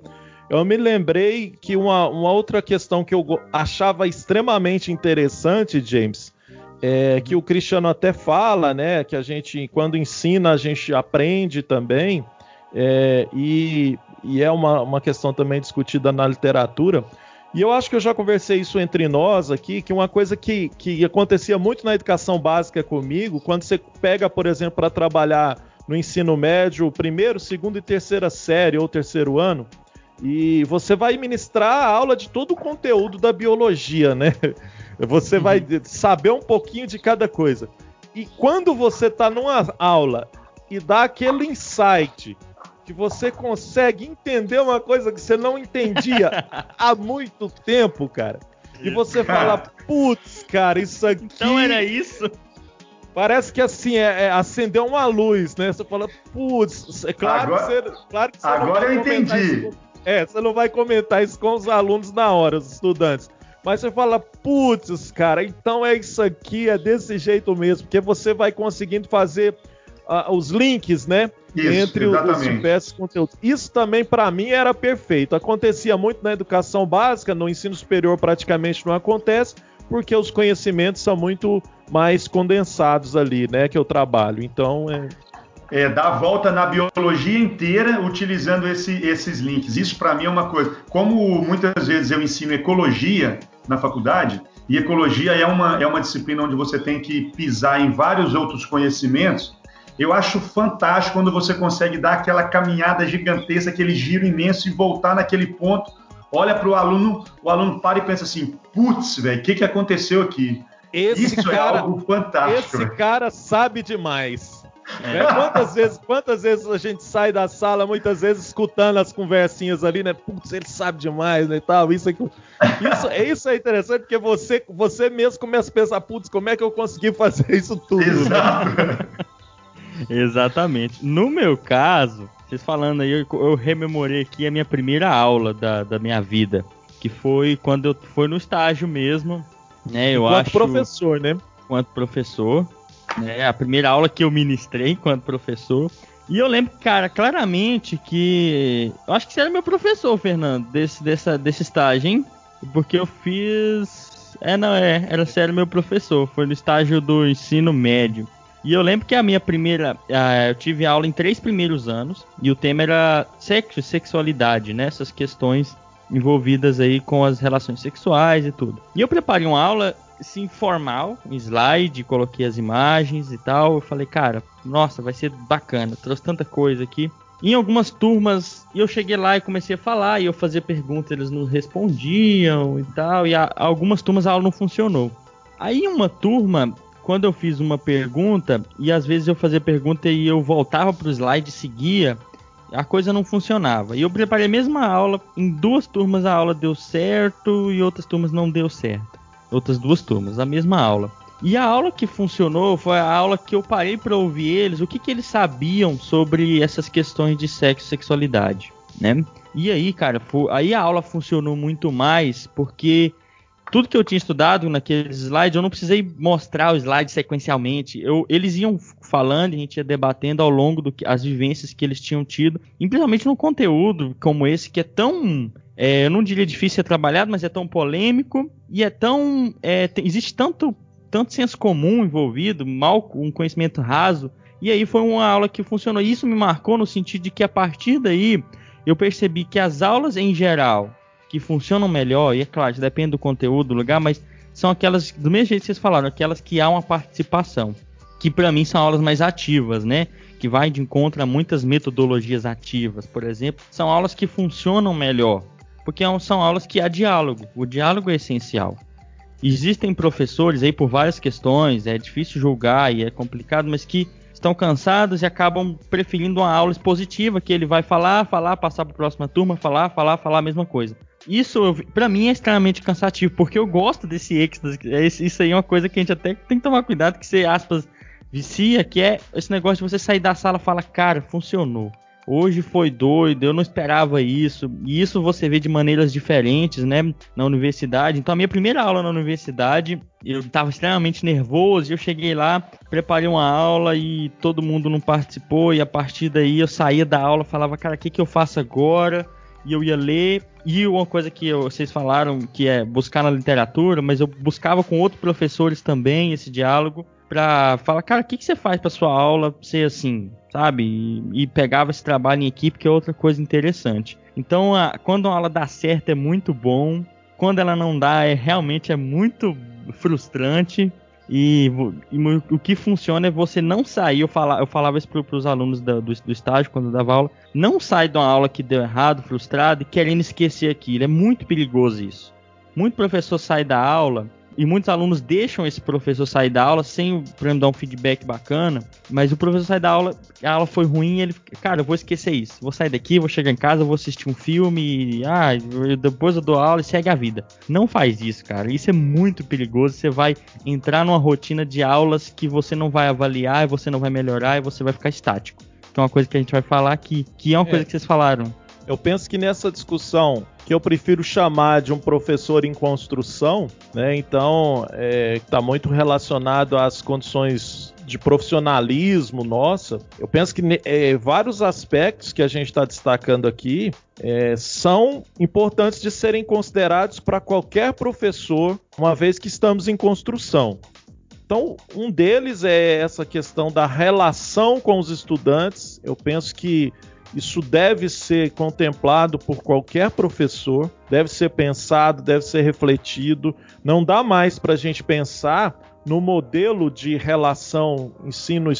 [SPEAKER 4] eu me lembrei que uma, uma outra questão que eu achava extremamente interessante, James, é que o Cristiano até fala, né, que a gente, quando ensina, a gente aprende também, é, e, e, é uma, uma questão também discutida na literatura. E eu acho que eu já conversei isso entre nós aqui, que uma coisa que, que acontecia muito na educação básica comigo, quando você pega, por exemplo, para trabalhar no ensino médio, primeiro, segundo e terceira série ou terceiro ano, e você vai ministrar a aula de todo o conteúdo da biologia, né? Você vai uhum. saber um pouquinho de cada coisa. E quando você está numa aula e dá aquele insight que você consegue entender uma coisa que você não entendia há muito tempo, cara. E você fala, putz, cara, isso aqui.
[SPEAKER 1] Então era isso?
[SPEAKER 4] Parece que assim, é, é, acendeu uma luz, né? Você fala, putz, é claro
[SPEAKER 2] agora,
[SPEAKER 4] que você. Claro que você
[SPEAKER 2] agora eu entendi.
[SPEAKER 4] É, você não vai comentar isso com os alunos na hora, os estudantes. Mas você fala, putz, cara, então é isso aqui, é desse jeito mesmo, porque você vai conseguindo fazer uh, os links, né?
[SPEAKER 2] Isso,
[SPEAKER 4] entre exatamente. os diversos conteúdos. Isso também, para mim, era perfeito. Acontecia muito na educação básica, no ensino superior praticamente não acontece, porque os conhecimentos são muito mais condensados ali, né? Que eu trabalho. Então, é,
[SPEAKER 2] é, dar a volta na biologia inteira utilizando esse, esses links. Isso para mim é uma coisa. Como muitas vezes eu ensino ecologia na faculdade, e ecologia é uma, é uma disciplina onde você tem que pisar em vários outros conhecimentos. Eu acho fantástico quando você consegue dar aquela caminhada gigantesca, aquele giro imenso e voltar naquele ponto. Olha para o aluno, o aluno para e pensa assim: putz, velho, o que, que aconteceu aqui?
[SPEAKER 4] Esse Isso é cara, é algo fantástico. Esse véio. cara sabe demais. É. Quantas, vezes, quantas vezes a gente sai da sala, muitas vezes, escutando as conversinhas ali, né? Putz, ele sabe demais, né? E tal, isso, aqui. isso, isso é interessante porque você, você mesmo começa a pensar, putz, como é que eu consegui fazer isso tudo?
[SPEAKER 2] Exato.
[SPEAKER 1] Né? Exatamente. No meu caso, vocês falando aí, eu, eu, rememorei aqui a minha primeira aula da, da minha vida, que foi quando eu foi no estágio mesmo, né? Eu
[SPEAKER 4] Enquanto
[SPEAKER 1] acho.
[SPEAKER 4] professor, né?
[SPEAKER 1] Enquanto professor né? A primeira aula que eu ministrei enquanto professor. E eu lembro, cara, claramente que. Eu acho que você era meu professor, Fernando, desse, dessa, desse estágio, hein? Porque eu fiz. É, não, é. Era sério meu professor. Foi no estágio do ensino médio. E eu lembro que a minha primeira. eu tive aula em três primeiros anos. E o tema era sexo e sexualidade, né? Essas questões envolvidas aí com as relações sexuais e tudo. E eu preparei uma aula assim, formal, um slide, coloquei as imagens e tal. Eu falei, cara, nossa, vai ser bacana, trouxe tanta coisa aqui. Em algumas turmas, eu cheguei lá e comecei a falar, e eu fazia perguntas, eles não respondiam e tal, e a, algumas turmas a aula não funcionou. Aí uma turma, quando eu fiz uma pergunta, e às vezes eu fazia pergunta e eu voltava pro slide e seguia, a coisa não funcionava. E eu preparei a mesma aula, em duas turmas a aula deu certo e outras turmas não deu certo outras duas turmas, a mesma aula. E a aula que funcionou foi a aula que eu parei para ouvir eles, o que, que eles sabiam sobre essas questões de sexo e sexualidade, né? E aí, cara, foi, aí a aula funcionou muito mais porque tudo que eu tinha estudado naqueles slides, eu não precisei mostrar o slide sequencialmente. Eu, eles iam falando, a gente ia debatendo ao longo das vivências que eles tinham tido, e principalmente no conteúdo como esse, que é tão é, eu não diria difícil ser trabalhado, mas é tão polêmico e é tão. É, tem, existe tanto, tanto senso comum envolvido, mal, um conhecimento raso. E aí foi uma aula que funcionou. Isso me marcou no sentido de que a partir daí eu percebi que as aulas em geral que funcionam melhor, e é claro, depende do conteúdo, do lugar, mas são aquelas, do mesmo jeito que vocês falaram, aquelas que há uma participação. Que para mim são aulas mais ativas, né? Que vai de encontro a muitas metodologias ativas, por exemplo. São aulas que funcionam melhor porque é são aulas que há diálogo. O diálogo é essencial. Existem professores aí por várias questões, é difícil julgar e é complicado, mas que estão cansados e acabam preferindo uma aula expositiva que ele vai falar, falar, passar para a próxima turma, falar, falar, falar a mesma coisa. Isso, para mim, é extremamente cansativo, porque eu gosto desse êxtase. É isso aí é uma coisa que a gente até tem que tomar cuidado, que você, aspas, vicia, que é esse negócio de você sair da sala e falar, cara, funcionou. Hoje foi doido, eu não esperava isso. E isso você vê de maneiras diferentes, né? Na universidade. Então, a minha primeira aula na universidade, eu estava extremamente nervoso. Eu cheguei lá, preparei uma aula e todo mundo não participou. E a partir daí eu saía da aula, falava, cara, o que, que eu faço agora? E eu ia ler. E uma coisa que vocês falaram que é buscar na literatura, mas eu buscava com outros professores também esse diálogo para falar, cara, o que, que você faz para sua aula ser assim? Sabe? E, e, pegava esse trabalho em equipe, que é outra coisa interessante. Então, a, quando uma aula dá certo é muito bom, quando ela não dá, é realmente é muito frustrante. E, e o que funciona é você não sair. Eu, fala, eu falava isso para os alunos do, do, do, estágio quando eu dava aula. Não sai de uma aula que deu errado, frustrado e querendo esquecer aquilo. É muito perigoso isso. Muito professor sai da aula e muitos alunos deixam esse professor sair da aula sem, por exemplo, dar um feedback bacana, mas o professor sai da aula, a aula foi ruim, ele, cara, eu vou esquecer isso. Vou sair daqui, vou chegar em casa, vou assistir um filme, e, ah, depois eu dou aula e segue a vida. Não faz isso, cara. Isso é muito perigoso. Você vai entrar numa rotina de aulas que você não vai avaliar, você não vai melhorar e você vai ficar estático. Que é uma coisa que a gente vai falar aqui, que é uma é. coisa que vocês falaram.
[SPEAKER 4] Eu penso que nessa discussão que eu prefiro chamar de um professor em construção, né? Então, está é, muito relacionado às condições de profissionalismo nossa. Eu penso que é, vários aspectos que a gente está destacando aqui é, são importantes de serem considerados para qualquer professor, uma vez que estamos em construção. Então, um deles é essa questão da relação com os estudantes. Eu penso que isso deve ser contemplado por qualquer professor, deve ser pensado, deve ser refletido. Não dá mais para a gente pensar no modelo de relação ensino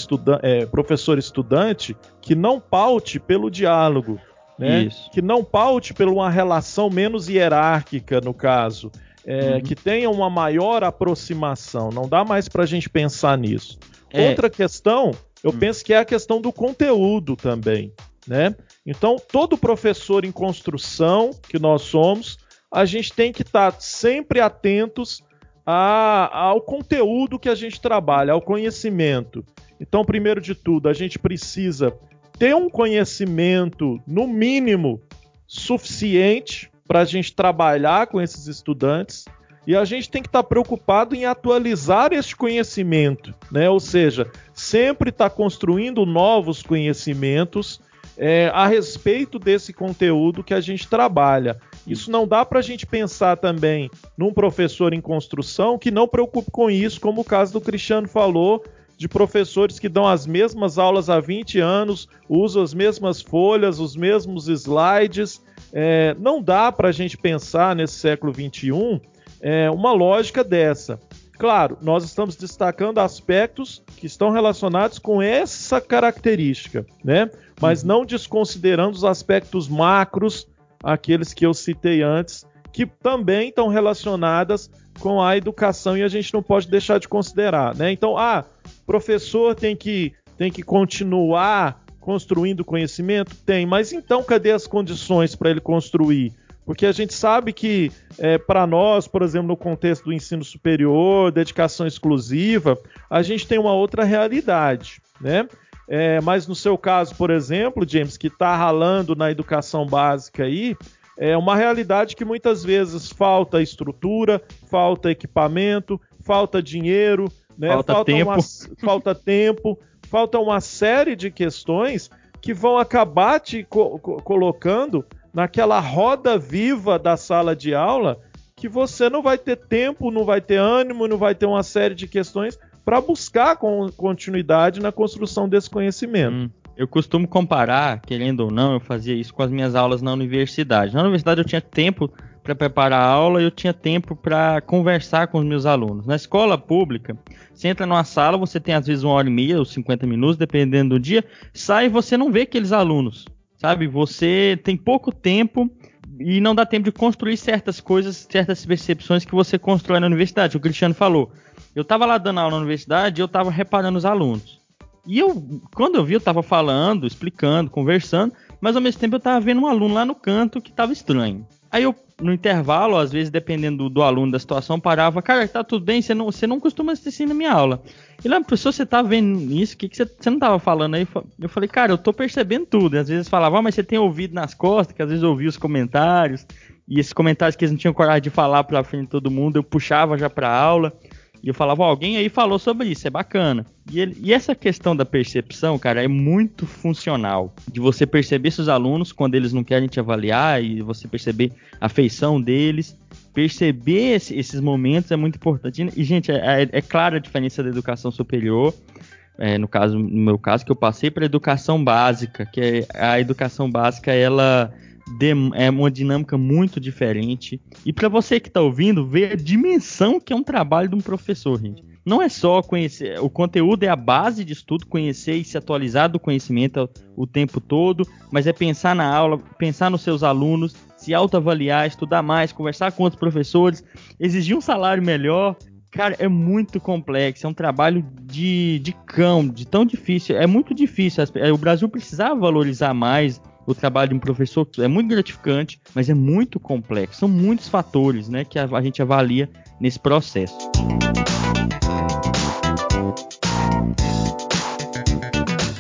[SPEAKER 4] é, professor-estudante que não paute pelo diálogo, né? que não paute por uma relação menos hierárquica, no caso, é, uhum. que tenha uma maior aproximação. Não dá mais para a gente pensar nisso. É. Outra questão, eu uhum. penso que é a questão do conteúdo também né? Então, todo professor em construção que nós somos, a gente tem que estar tá sempre atentos a, ao conteúdo que a gente trabalha, ao conhecimento. Então, primeiro de tudo, a gente precisa ter um conhecimento, no mínimo, suficiente para a gente trabalhar com esses estudantes. E a gente tem que estar tá preocupado em atualizar esse conhecimento, né? Ou seja, sempre estar tá construindo novos conhecimentos é, a respeito desse conteúdo que a gente trabalha. Isso não dá para a gente pensar também num professor em construção que não preocupe com isso, como o caso do Cristiano falou, de professores que dão as mesmas aulas há 20 anos, usam as mesmas folhas, os mesmos slides. É, não dá para a gente pensar nesse século 21 é, uma lógica dessa. Claro, nós estamos destacando aspectos que estão relacionados com essa característica, né? Mas uhum. não desconsiderando os aspectos macros, aqueles que eu citei antes, que também estão relacionadas com a educação e a gente não pode deixar de considerar, né? Então, ah, professor tem que tem que continuar construindo conhecimento? Tem, mas então cadê as condições para ele construir? Porque a gente sabe que, é, para nós, por exemplo, no contexto do ensino superior, dedicação exclusiva, a gente tem uma outra realidade, né? É, mas no seu caso, por exemplo, James, que está ralando na educação básica aí, é uma realidade que muitas vezes falta estrutura, falta equipamento, falta dinheiro, né?
[SPEAKER 1] falta, falta tempo. Uma,
[SPEAKER 4] falta tempo, falta uma série de questões que vão acabar te co colocando naquela roda viva da sala de aula que você não vai ter tempo, não vai ter ânimo, não vai ter uma série de questões para buscar continuidade na construção desse conhecimento. Hum.
[SPEAKER 1] Eu costumo comparar, querendo ou não, eu fazia isso com as minhas aulas na universidade. Na universidade eu tinha tempo para preparar a aula e eu tinha tempo para conversar com os meus alunos. Na escola pública, você entra numa sala, você tem às vezes uma hora e meia ou 50 minutos, dependendo do dia, sai e você não vê aqueles alunos sabe? Você tem pouco tempo e não dá tempo de construir certas coisas, certas percepções que você constrói na universidade. O Cristiano falou. Eu estava lá dando aula na universidade e eu estava reparando os alunos. E eu, quando eu vi, eu estava falando, explicando, conversando, mas ao mesmo tempo eu estava vendo um aluno lá no canto que estava estranho. Aí eu, no intervalo, às vezes, dependendo do, do, aluno, da situação, parava, cara, tá tudo bem, você não, você não costuma assistir na minha aula. E lá, professor, você tá vendo isso? O que, que você, você não tava falando aí? Eu falei, cara, eu tô percebendo tudo. E às vezes falava, ah, mas você tem ouvido nas costas, que às vezes eu ouvia os comentários, e esses comentários que eles não tinham coragem de falar pra frente de todo mundo, eu puxava já pra aula. E eu falava, alguém aí falou sobre isso, é bacana. E, ele, e, essa questão da percepção, cara, é muito funcional. De você perceber seus alunos quando eles não querem te avaliar e você perceber a feição deles. Perceber esse, esses momentos é muito importante. E, gente, é, é, é clara a diferença da educação superior. É, no caso, no meu caso, que eu passei para educação básica, que é, a educação básica, ela é uma dinâmica muito diferente. E para você que está ouvindo, ver a dimensão que é um trabalho de um professor, gente. Não é só conhecer, o conteúdo é a base de estudo, conhecer e se atualizar do conhecimento o tempo todo, mas é pensar na aula, pensar nos seus alunos, se autoavaliar, estudar mais, conversar com outros professores, exigir um salário melhor. Cara, é muito complexo, é um trabalho de, de cão, de tão difícil. É muito difícil. O Brasil precisava valorizar mais o trabalho de um professor é muito gratificante, mas é muito complexo. São muitos fatores né, que a, a gente avalia nesse processo.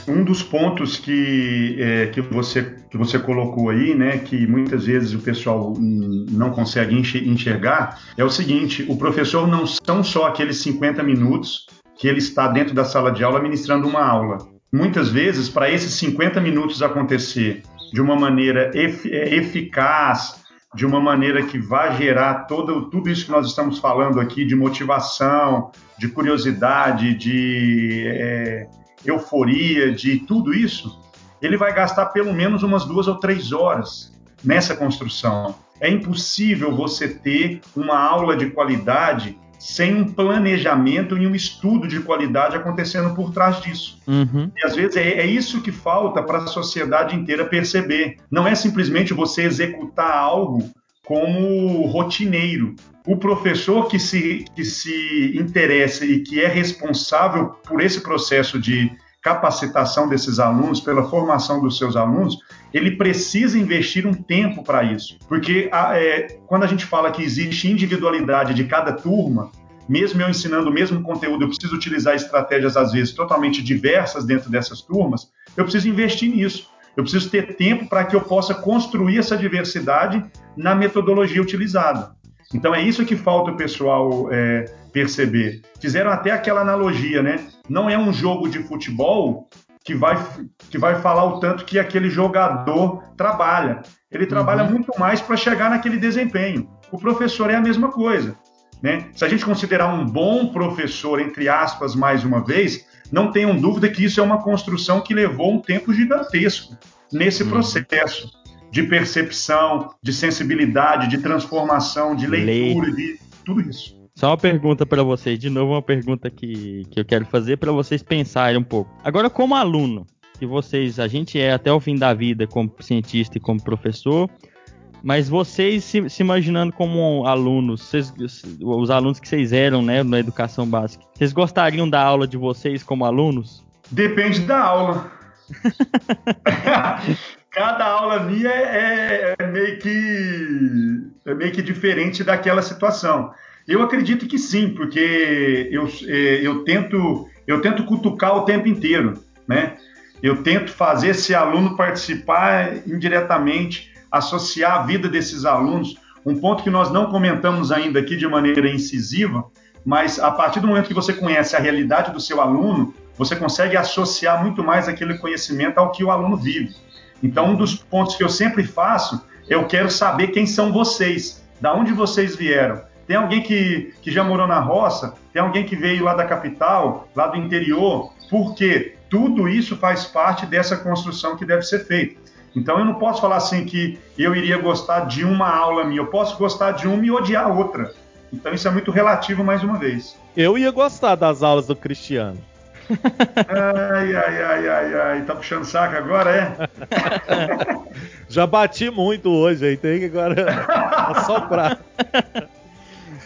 [SPEAKER 2] Um dos pontos que, é, que, você, que você colocou aí, né, que muitas vezes o pessoal não consegue enxergar, é o seguinte: o professor não são só aqueles 50 minutos que ele está dentro da sala de aula ministrando uma aula. Muitas vezes, para esses 50 minutos acontecer de uma maneira é, eficaz, de uma maneira que vá gerar todo, tudo isso que nós estamos falando aqui de motivação, de curiosidade, de é, euforia, de tudo isso, ele vai gastar pelo menos umas duas ou três horas nessa construção. É impossível você ter uma aula de qualidade sem um planejamento e um estudo de qualidade acontecendo por trás disso. Uhum. E às vezes é, é isso que falta para a sociedade inteira perceber. Não é simplesmente você executar algo como rotineiro. O professor que se, que se interessa e que é responsável por esse processo de capacitação desses alunos, pela formação dos seus alunos, ele precisa investir um tempo para isso. Porque a, é, quando a gente fala que existe individualidade de cada turma, mesmo eu ensinando o mesmo conteúdo, eu preciso utilizar estratégias, às vezes, totalmente diversas dentro dessas turmas, eu preciso investir nisso. Eu preciso ter tempo para que eu possa construir essa diversidade na metodologia utilizada. Então é isso que falta o pessoal é, perceber. Fizeram até aquela analogia, né? Não é um jogo de futebol que vai, que vai falar o tanto que aquele jogador trabalha. Ele trabalha uhum. muito mais para chegar naquele desempenho. O professor é a mesma coisa. Né? Se a gente considerar um bom professor, entre aspas, mais uma vez, não tenham dúvida que isso é uma construção que levou um tempo gigantesco nesse uhum. processo de percepção, de sensibilidade, de transformação, de leitura, Lei. de tudo isso.
[SPEAKER 1] Só uma pergunta para vocês, de novo uma pergunta que, que eu quero fazer para vocês pensarem um pouco. Agora, como aluno, que vocês, a gente é até o fim da vida como cientista e como professor, mas vocês se, se imaginando como alunos, vocês, os alunos que vocês eram, né, na educação básica, vocês gostariam da aula de vocês como alunos?
[SPEAKER 2] Depende da aula. Cada aula minha é, é, meio que é meio que diferente daquela situação. Eu acredito que sim, porque eu, é, eu, tento, eu tento cutucar o tempo inteiro, né? Eu tento fazer esse aluno participar indiretamente, associar a vida desses alunos. Um ponto que nós não comentamos ainda aqui de maneira incisiva, mas a partir do momento que você conhece a realidade do seu aluno, você consegue associar muito mais aquele conhecimento ao que o aluno vive. Então, um dos pontos que eu sempre faço, eu quero saber quem são vocês, da onde vocês vieram tem alguém que, que já morou na roça, tem alguém que veio lá da capital, lá do interior, porque tudo isso faz parte dessa construção que deve ser feita. Então eu não posso falar assim que eu iria gostar de uma aula minha, eu posso gostar de uma e odiar a outra. Então isso é muito relativo mais uma vez.
[SPEAKER 4] Eu ia gostar das aulas do Cristiano.
[SPEAKER 2] ai, ai, ai, ai, ai, tá puxando saco agora, é?
[SPEAKER 4] Já bati muito hoje aí, tem que agora assoprar.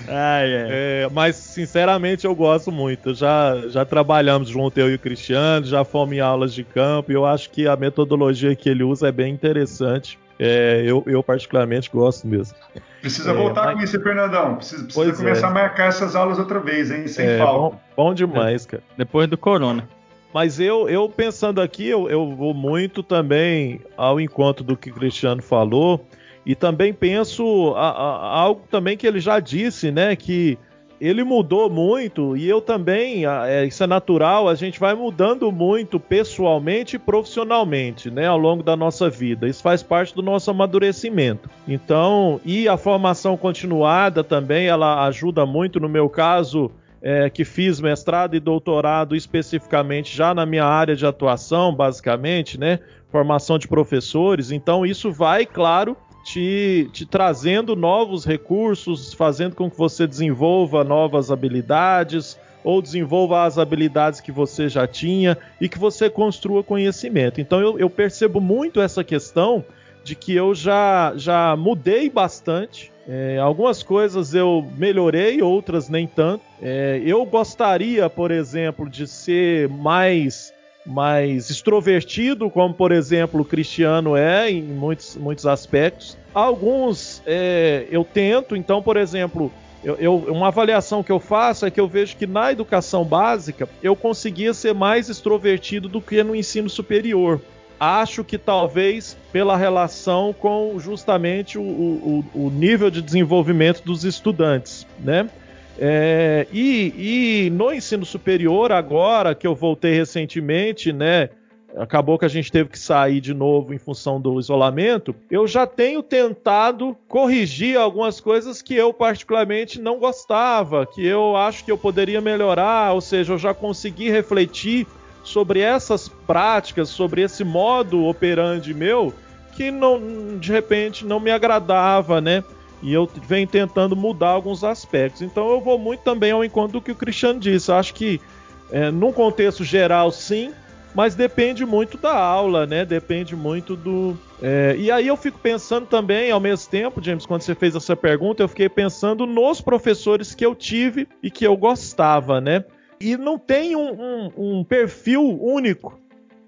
[SPEAKER 4] Ai, ai. É, mas, sinceramente, eu gosto muito. Já, já trabalhamos junto, eu e o Cristiano, já fomos em aulas de campo, e eu acho que a metodologia que ele usa é bem interessante. É, eu, eu, particularmente gosto mesmo.
[SPEAKER 2] Precisa é, voltar mas... com isso, Fernandão. Precisa, precisa começar é. a marcar essas aulas outra vez, hein? Sem
[SPEAKER 4] é,
[SPEAKER 2] falta.
[SPEAKER 4] Bom, bom demais, cara.
[SPEAKER 1] Depois do Corona.
[SPEAKER 4] Mas eu, eu pensando aqui, eu, eu vou muito também ao encontro do que o Cristiano falou. E também penso a, a, algo também que ele já disse, né? Que ele mudou muito e eu também, é, isso é natural, a gente vai mudando muito pessoalmente e profissionalmente, né, ao longo da nossa vida. Isso faz parte do nosso amadurecimento. Então, e a formação continuada também, ela ajuda muito, no meu caso, é, que fiz mestrado e doutorado especificamente já na minha área de atuação, basicamente, né, formação de professores. Então, isso vai, claro, te, te trazendo novos recursos, fazendo com que você desenvolva novas habilidades ou desenvolva as habilidades que você já tinha e que você construa conhecimento. Então eu, eu percebo muito essa questão de que eu já, já mudei bastante. É, algumas coisas eu melhorei, outras nem tanto. É, eu gostaria, por exemplo, de ser mais mais extrovertido, como por exemplo o Cristiano é em muitos, muitos aspectos. Alguns é, eu tento, então, por exemplo, eu, eu, uma avaliação que eu faço é que eu vejo que na educação básica eu conseguia ser mais extrovertido do que no ensino superior. Acho que talvez pela relação com justamente o, o, o nível de desenvolvimento dos estudantes, né? É, e, e, no ensino superior, agora que eu voltei recentemente, né, acabou que a gente teve que sair de novo em função do isolamento, eu já tenho tentado corrigir algumas coisas que eu particularmente não gostava, que eu acho que eu poderia melhorar, ou seja, eu já consegui refletir sobre essas práticas, sobre esse modo operandi meu, que não, de repente não me agradava, né? E eu venho tentando mudar alguns aspectos. Então eu vou muito também ao encontro do que o Cristiano disse. Eu acho que, é, num contexto geral, sim, mas depende muito da aula, né? Depende muito do. É... e aí eu fico pensando também, ao mesmo tempo, James, quando você fez essa pergunta, eu fiquei pensando nos professores que eu tive e que eu gostava, né? E não tem um, um, um perfil único.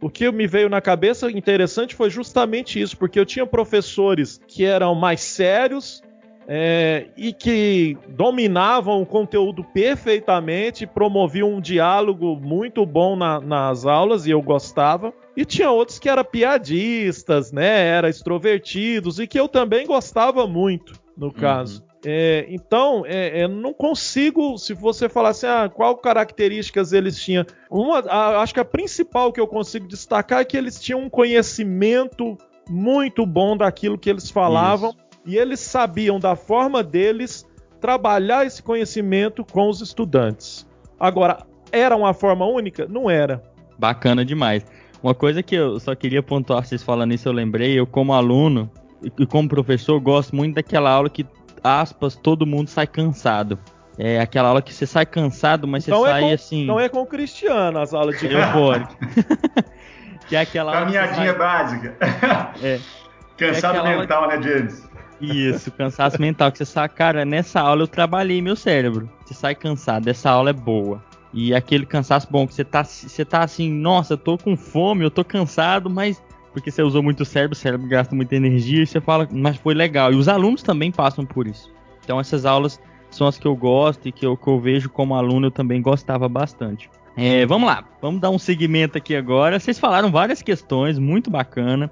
[SPEAKER 4] O que me veio na cabeça interessante foi justamente isso, porque eu tinha professores que eram mais sérios, é, e que dominavam o conteúdo perfeitamente, promoviam um diálogo muito bom na, nas aulas e eu gostava. E tinha outros que eram piadistas, né? Eram extrovertidos e que eu também gostava muito, no uhum. caso. É, então, é, é, não consigo, se você falar assim, ah, qual características eles tinham. Uma, a, acho que a principal que eu consigo destacar é que eles tinham um conhecimento muito bom daquilo que eles falavam. Isso e eles sabiam da forma deles trabalhar esse conhecimento com os estudantes. Agora, era uma forma única? Não era.
[SPEAKER 1] Bacana demais. Uma coisa que eu só queria pontuar, vocês falando isso, eu lembrei, eu como aluno e como professor gosto muito daquela aula que, aspas, todo mundo sai cansado. É aquela aula que você sai cansado, mas você
[SPEAKER 4] não
[SPEAKER 1] é sai
[SPEAKER 4] é com,
[SPEAKER 1] assim.
[SPEAKER 4] Não é com o Cristiano as aulas de
[SPEAKER 1] Eufórico. que é aquela
[SPEAKER 2] Caminhadinha sai... básica. É. Cansado é mental, aula... né, James?
[SPEAKER 1] Isso, cansaço mental. Que você sabe, cara, nessa aula eu trabalhei meu cérebro. Você sai cansado, essa aula é boa. E aquele cansaço bom que você tá, você tá assim, nossa, eu tô com fome, eu tô cansado, mas porque você usou muito o cérebro, o cérebro gasta muita energia e você fala, mas foi legal. E os alunos também passam por isso. Então essas aulas são as que eu gosto e que eu, que eu vejo como aluno eu também gostava bastante. É, vamos lá, vamos dar um segmento aqui agora. Vocês falaram várias questões, muito bacana.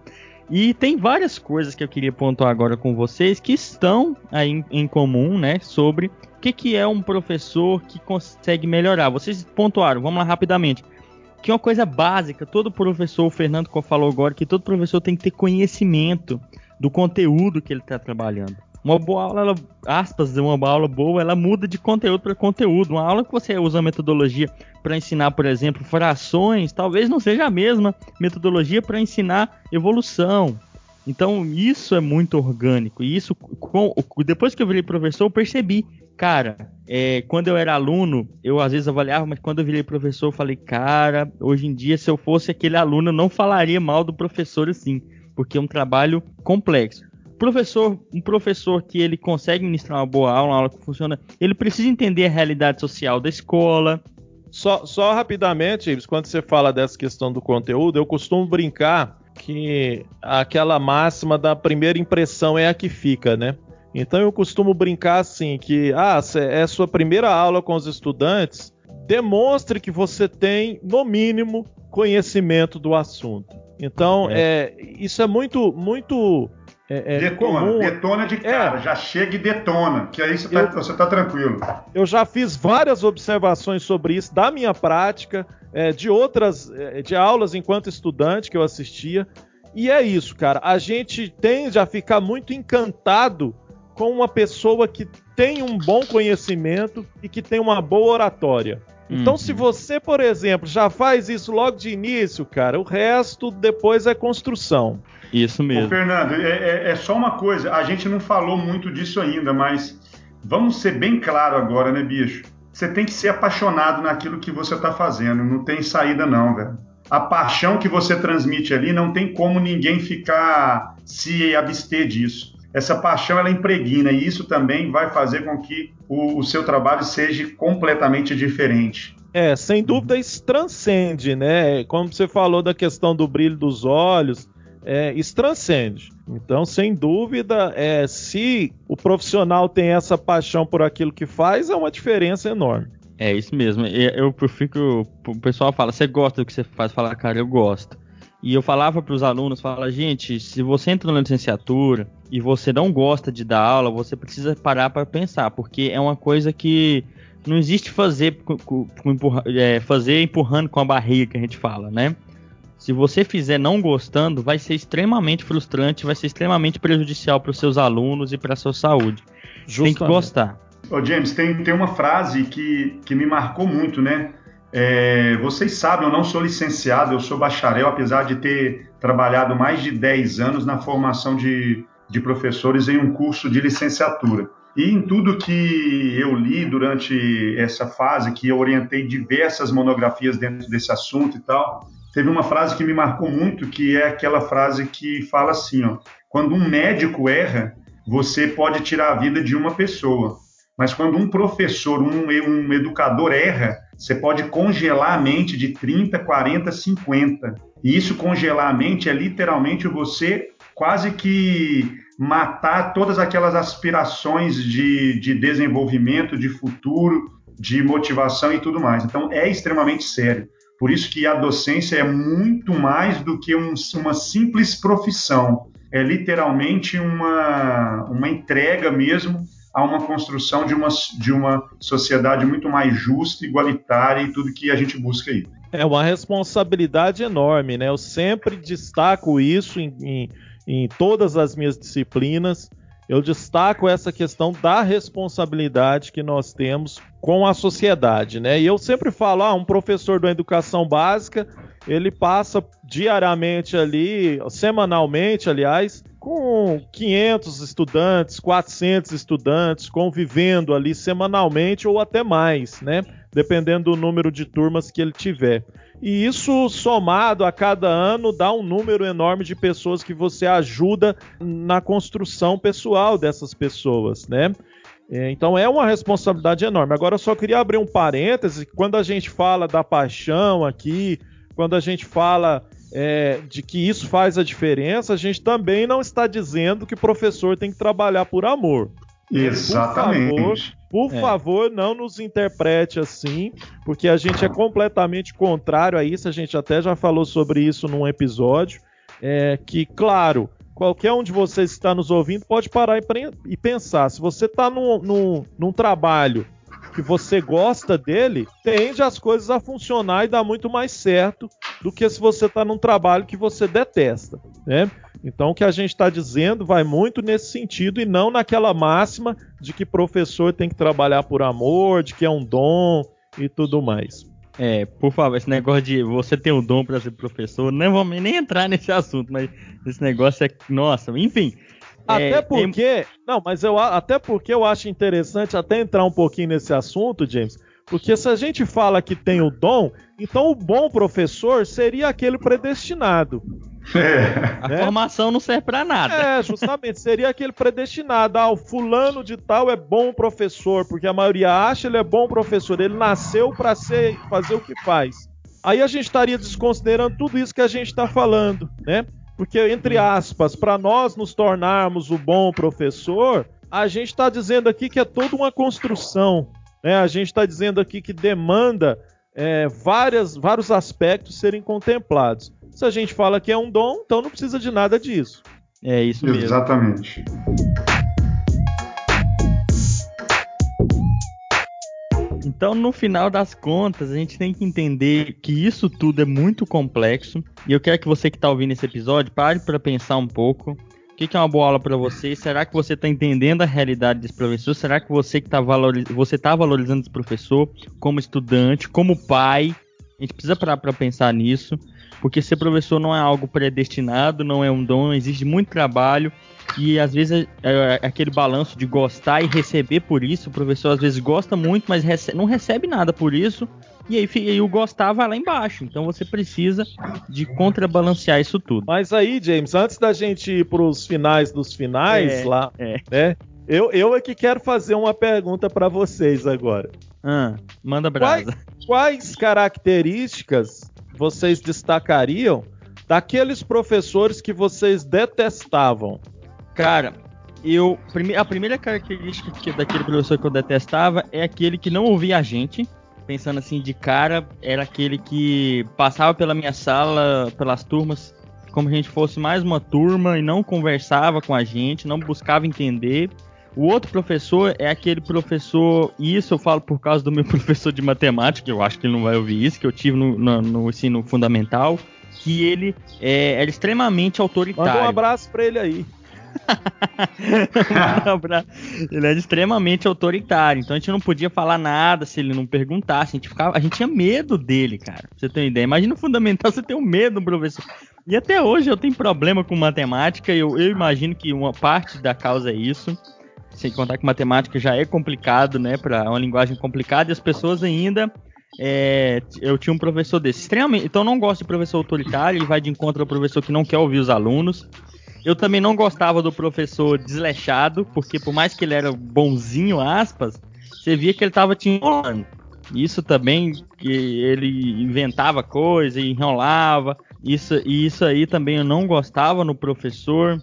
[SPEAKER 1] E tem várias coisas que eu queria pontuar agora com vocês que estão aí em, em comum, né? Sobre o que, que é um professor que consegue melhorar. Vocês pontuaram, vamos lá rapidamente. Que é uma coisa básica, todo professor, o Fernando falou agora, que todo professor tem que ter conhecimento do conteúdo que ele está trabalhando. Uma boa aula, ela, aspas, uma aula boa, ela muda de conteúdo para conteúdo. Uma aula que você usa a metodologia para ensinar, por exemplo, frações, talvez não seja a mesma metodologia para ensinar evolução. Então, isso é muito orgânico. E isso, com, depois que eu virei professor, eu percebi. Cara, é, quando eu era aluno, eu às vezes avaliava, mas quando eu virei professor, eu falei, cara, hoje em dia, se eu fosse aquele aluno, eu não falaria mal do professor assim, porque é um trabalho complexo professor, um professor que ele consegue ministrar uma boa aula, uma aula que funciona, ele precisa entender a realidade social da escola.
[SPEAKER 4] Só, só rapidamente, quando você fala dessa questão do conteúdo, eu costumo brincar que aquela máxima da primeira impressão é a que fica, né? Então eu costumo brincar assim que ah, é sua primeira aula com os estudantes, demonstre que você tem no mínimo conhecimento do assunto. Então é. é isso é muito muito é,
[SPEAKER 2] é detona, comum. detona de cara, é. já chega e detona, que aí você está tá tranquilo.
[SPEAKER 4] Eu já fiz várias observações sobre isso da minha prática, é, de outras, é, de aulas enquanto estudante que eu assistia, e é isso, cara. A gente tende a ficar muito encantado com uma pessoa que tem um bom conhecimento e que tem uma boa oratória. Então, uhum. se você, por exemplo, já faz isso logo de início, cara, o resto depois é construção.
[SPEAKER 1] Isso mesmo. Ô,
[SPEAKER 2] Fernando, é, é, é, só uma coisa, a gente não falou muito disso ainda, mas vamos ser bem claro agora, né, bicho? Você tem que ser apaixonado naquilo que você está fazendo, não tem saída não, velho. A paixão que você transmite ali não tem como ninguém ficar se abster disso. Essa paixão ela impregna e isso também vai fazer com que o, o seu trabalho seja completamente diferente.
[SPEAKER 4] É, sem dúvida isso transcende, né? Como você falou da questão do brilho dos olhos, é, isso transcende. Então, sem dúvida, é, se o profissional tem essa paixão por aquilo que faz, é uma diferença enorme.
[SPEAKER 1] É isso mesmo. Eu, eu fico. O pessoal fala, você gosta do que você faz? Fala, cara, eu gosto. E eu falava para os alunos, fala, gente, se você entra na licenciatura e você não gosta de dar aula, você precisa parar para pensar, porque é uma coisa que não existe fazer, com, com, com empurra, é, fazer empurrando com a barriga que a gente fala, né? se você fizer não gostando, vai ser extremamente frustrante, vai ser extremamente prejudicial para os seus alunos e para a sua saúde. Justamente. Tem que gostar.
[SPEAKER 2] Ô James, tem, tem uma frase que, que me marcou muito, né? É, vocês sabem, eu não sou licenciado, eu sou bacharel, apesar de ter trabalhado mais de 10 anos na formação de, de professores em um curso de licenciatura. E em tudo que eu li durante essa fase, que eu orientei diversas monografias dentro desse assunto e tal, teve uma frase que me marcou muito, que é aquela frase que fala assim, ó, quando um médico erra, você pode tirar a vida de uma pessoa, mas quando um professor, um, um educador erra, você pode congelar a mente de 30, 40, 50. E isso congelar a mente é literalmente você quase que matar todas aquelas aspirações de, de desenvolvimento, de futuro, de motivação e tudo mais. Então é extremamente sério. Por isso que a docência é muito mais do que um, uma simples profissão. É literalmente uma, uma entrega mesmo a uma construção de uma, de uma sociedade muito mais justa, igualitária e tudo que a gente busca aí.
[SPEAKER 4] É uma responsabilidade enorme, né? Eu sempre destaco isso em, em, em todas as minhas disciplinas. Eu destaco essa questão da responsabilidade que nós temos com a sociedade, né? E eu sempre falo, ah, um professor da educação básica, ele passa diariamente ali, semanalmente, aliás, com 500 estudantes, 400 estudantes convivendo ali semanalmente ou até mais, né? Dependendo do número de turmas que ele tiver. E isso somado a cada ano dá um número enorme de pessoas que você ajuda na construção pessoal dessas pessoas, né? É, então é uma responsabilidade enorme. Agora eu só queria abrir um parêntese, quando a gente fala da paixão aqui, quando a gente fala é, de que isso faz a diferença, a gente também não está dizendo que o professor tem que trabalhar por amor.
[SPEAKER 2] Exatamente.
[SPEAKER 4] Por favor, por é. favor, não nos interprete assim, porque a gente é completamente contrário a isso. A gente até já falou sobre isso num episódio. É, que, claro, qualquer um de vocês que está nos ouvindo pode parar e, e pensar. Se você está num, num, num trabalho que você gosta dele, tende as coisas a funcionar e dar muito mais certo do que se você está num trabalho que você detesta, né? Então o que a gente está dizendo vai muito nesse sentido e não naquela máxima de que professor tem que trabalhar por amor, de que é um dom e tudo mais.
[SPEAKER 1] É, por favor, esse negócio de você ter um dom para ser professor, não vamos nem entrar nesse assunto, mas esse negócio é, nossa, enfim,
[SPEAKER 4] até é, porque. Tem... Não, mas eu até porque eu acho interessante até entrar um pouquinho nesse assunto, James. Porque se a gente fala que tem o dom, então o bom professor seria aquele predestinado.
[SPEAKER 1] É. A né? formação não serve para nada.
[SPEAKER 4] É, justamente, seria aquele predestinado. Ah, o fulano de tal é bom professor, porque a maioria acha ele é bom professor, ele nasceu para ser fazer o que faz. Aí a gente estaria desconsiderando tudo isso que a gente está falando, né? Porque, entre aspas, para nós nos tornarmos o bom professor, a gente está dizendo aqui que é toda uma construção. Né? A gente está dizendo aqui que demanda é, várias, vários aspectos serem contemplados. Se a gente fala que é um dom, então não precisa de nada disso.
[SPEAKER 1] É isso mesmo.
[SPEAKER 2] Exatamente.
[SPEAKER 1] Então, no final das contas, a gente tem que entender que isso tudo é muito complexo. E eu quero que você que está ouvindo esse episódio pare para pensar um pouco. O que, é uma boa aula para você? Será que você está entendendo a realidade desse professor? Será que você que está tá valorizando esse professor como estudante, como pai? A gente precisa parar para pensar nisso, porque ser professor não é algo predestinado, não é um dom, exige muito trabalho e às vezes é, é aquele balanço de gostar e receber por isso. O professor às vezes gosta muito, mas rece não recebe nada por isso. E aí, e o gostar vai lá embaixo. Então você precisa de contrabalancear isso tudo.
[SPEAKER 4] Mas aí, James, antes da gente ir para os finais dos finais é, lá, é. né? Eu, eu é que quero fazer uma pergunta para vocês agora.
[SPEAKER 1] Ah, manda brasa.
[SPEAKER 4] Quais, quais características vocês destacariam daqueles professores que vocês detestavam?
[SPEAKER 1] Cara, eu a primeira característica que, daquele professor que eu detestava é aquele que não ouvia a gente. Pensando assim de cara, era aquele que passava pela minha sala, pelas turmas, como se a gente fosse mais uma turma e não conversava com a gente, não buscava entender. O outro professor é aquele professor, e isso eu falo por causa do meu professor de matemática, eu acho que ele não vai ouvir isso, que eu tive no, no, no ensino fundamental, que ele é, era extremamente autoritário.
[SPEAKER 4] Manda um abraço pra ele aí.
[SPEAKER 1] ele era extremamente autoritário, então a gente não podia falar nada se ele não perguntasse. A gente, ficava, a gente tinha medo dele, cara. Pra você ter uma ideia. Imagina o fundamental você ter um medo do professor. E até hoje eu tenho problema com matemática. Eu, eu imagino que uma parte da causa é isso. Sem contar que matemática já é complicado, né? Para uma linguagem complicada e as pessoas ainda é, eu tinha um professor desse, extremamente. Então, não gosto de professor autoritário, ele vai de encontro ao professor que não quer ouvir os alunos. Eu também não gostava do professor desleixado, porque por mais que ele era bonzinho, aspas, você via que ele estava te enrolando. Isso também, que ele inventava coisa e enrolava. Isso, e isso aí também eu não gostava no professor.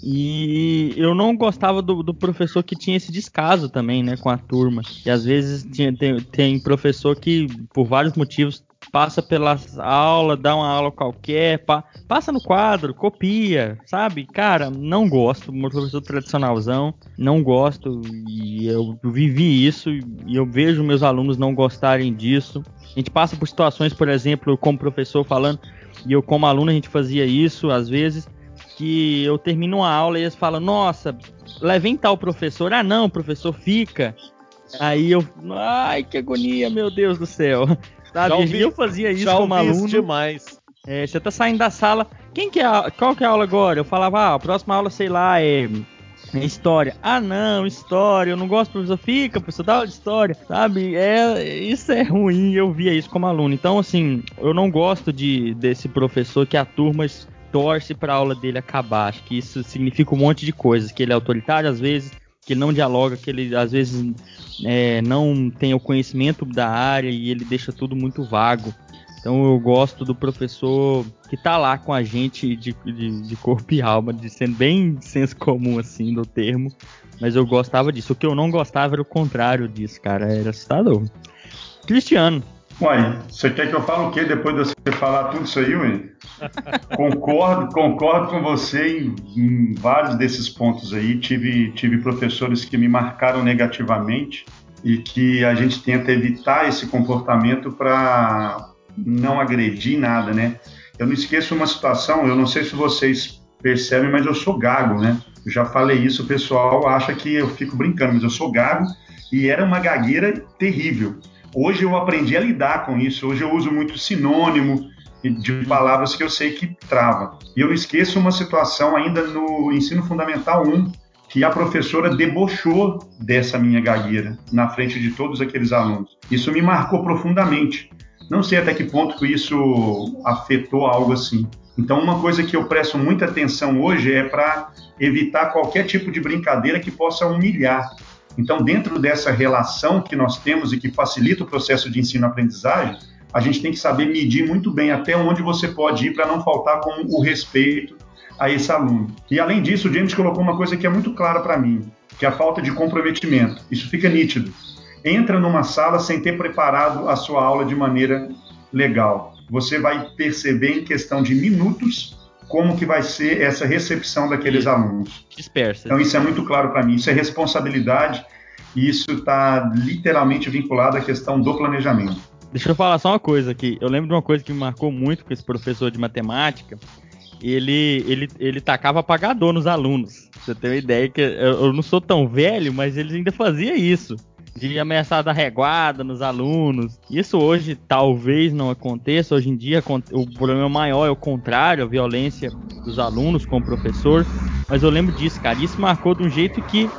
[SPEAKER 1] E eu não gostava do, do, professor que tinha esse descaso também, né, com a turma. E às vezes tinha, tem, tem professor que, por vários motivos, passa pelas aulas, dá uma aula qualquer, pa, passa no quadro, copia, sabe? Cara, não gosto, meu professor tradicionalzão, não gosto e eu vivi isso e eu vejo meus alunos não gostarem disso. A gente passa por situações, por exemplo, como professor falando, e eu como aluno a gente fazia isso às vezes, que eu termino uma aula e eles falam, nossa, levem tal professor, ah não, professor fica. Aí eu, ai que agonia, meu Deus do céu. Sabe? Ouvi, eu fazia isso como aluno.
[SPEAKER 4] demais.
[SPEAKER 1] É, você tá saindo da sala. Quem que é a, qual que é a aula agora? Eu falava, ah, a próxima aula, sei lá, é, é história. Ah, não, história. Eu não gosto, professor. Fica, professor, dá aula de história. Sabe? É, isso é ruim. Eu via isso como aluno. Então, assim, eu não gosto de desse professor que a turma torce para a aula dele acabar. Acho que isso significa um monte de coisas. Que ele é autoritário às vezes, que não dialoga, que ele às vezes é, não tem o conhecimento da área e ele deixa tudo muito vago. Então eu gosto do professor que tá lá com a gente de, de, de, corpo e alma, de sendo bem senso comum assim do termo. Mas eu gostava disso. O que eu não gostava era o contrário disso, cara. Era assustador. Cristiano.
[SPEAKER 2] Uai, você quer que eu fale o quê depois de você falar tudo isso aí, Ué? concordo, concordo com você em, em, vários desses pontos aí. Tive, tive professores que me marcaram negativamente e que a gente tenta evitar esse comportamento para não agredir nada, né? Eu não esqueço uma situação, eu não sei se vocês percebem, mas eu sou gago, né? Eu já falei isso, o pessoal acha que eu fico brincando, mas eu sou gago e era uma gagueira terrível. Hoje eu aprendi a lidar com isso, hoje eu uso muito sinônimo, de palavras que eu sei que trava. E eu não esqueço uma situação ainda no ensino fundamental 1, que a professora debochou dessa minha gagueira na frente de todos aqueles alunos. Isso me marcou profundamente. Não sei até que ponto que isso afetou algo assim. Então, uma coisa que eu presto muita atenção hoje é para evitar qualquer tipo de brincadeira que possa humilhar. Então, dentro dessa relação que nós temos e que facilita o processo de ensino-aprendizagem, a gente tem que saber medir muito bem até onde você pode ir para não faltar com o respeito a esse aluno. E além disso, o James colocou uma coisa que é muito clara para mim, que é a falta de comprometimento. Isso fica nítido. Entra numa sala sem ter preparado a sua aula de maneira legal. Você vai perceber em questão de minutos como que vai ser essa recepção daqueles alunos.
[SPEAKER 1] Dispersa.
[SPEAKER 2] Então isso é muito claro para mim. Isso é responsabilidade e isso está literalmente vinculado à questão do planejamento.
[SPEAKER 1] Deixa eu falar só uma coisa aqui. Eu lembro de uma coisa que me marcou muito com esse professor de matemática. Ele, ele, ele tacava apagador nos alunos. Você tem uma ideia que eu não sou tão velho, mas ele ainda fazia isso. De ameaçar dar reguada nos alunos. Isso hoje talvez não aconteça. Hoje em dia o problema maior é o contrário, a violência dos alunos com o professor. Mas eu lembro disso, cara. Isso marcou de um jeito que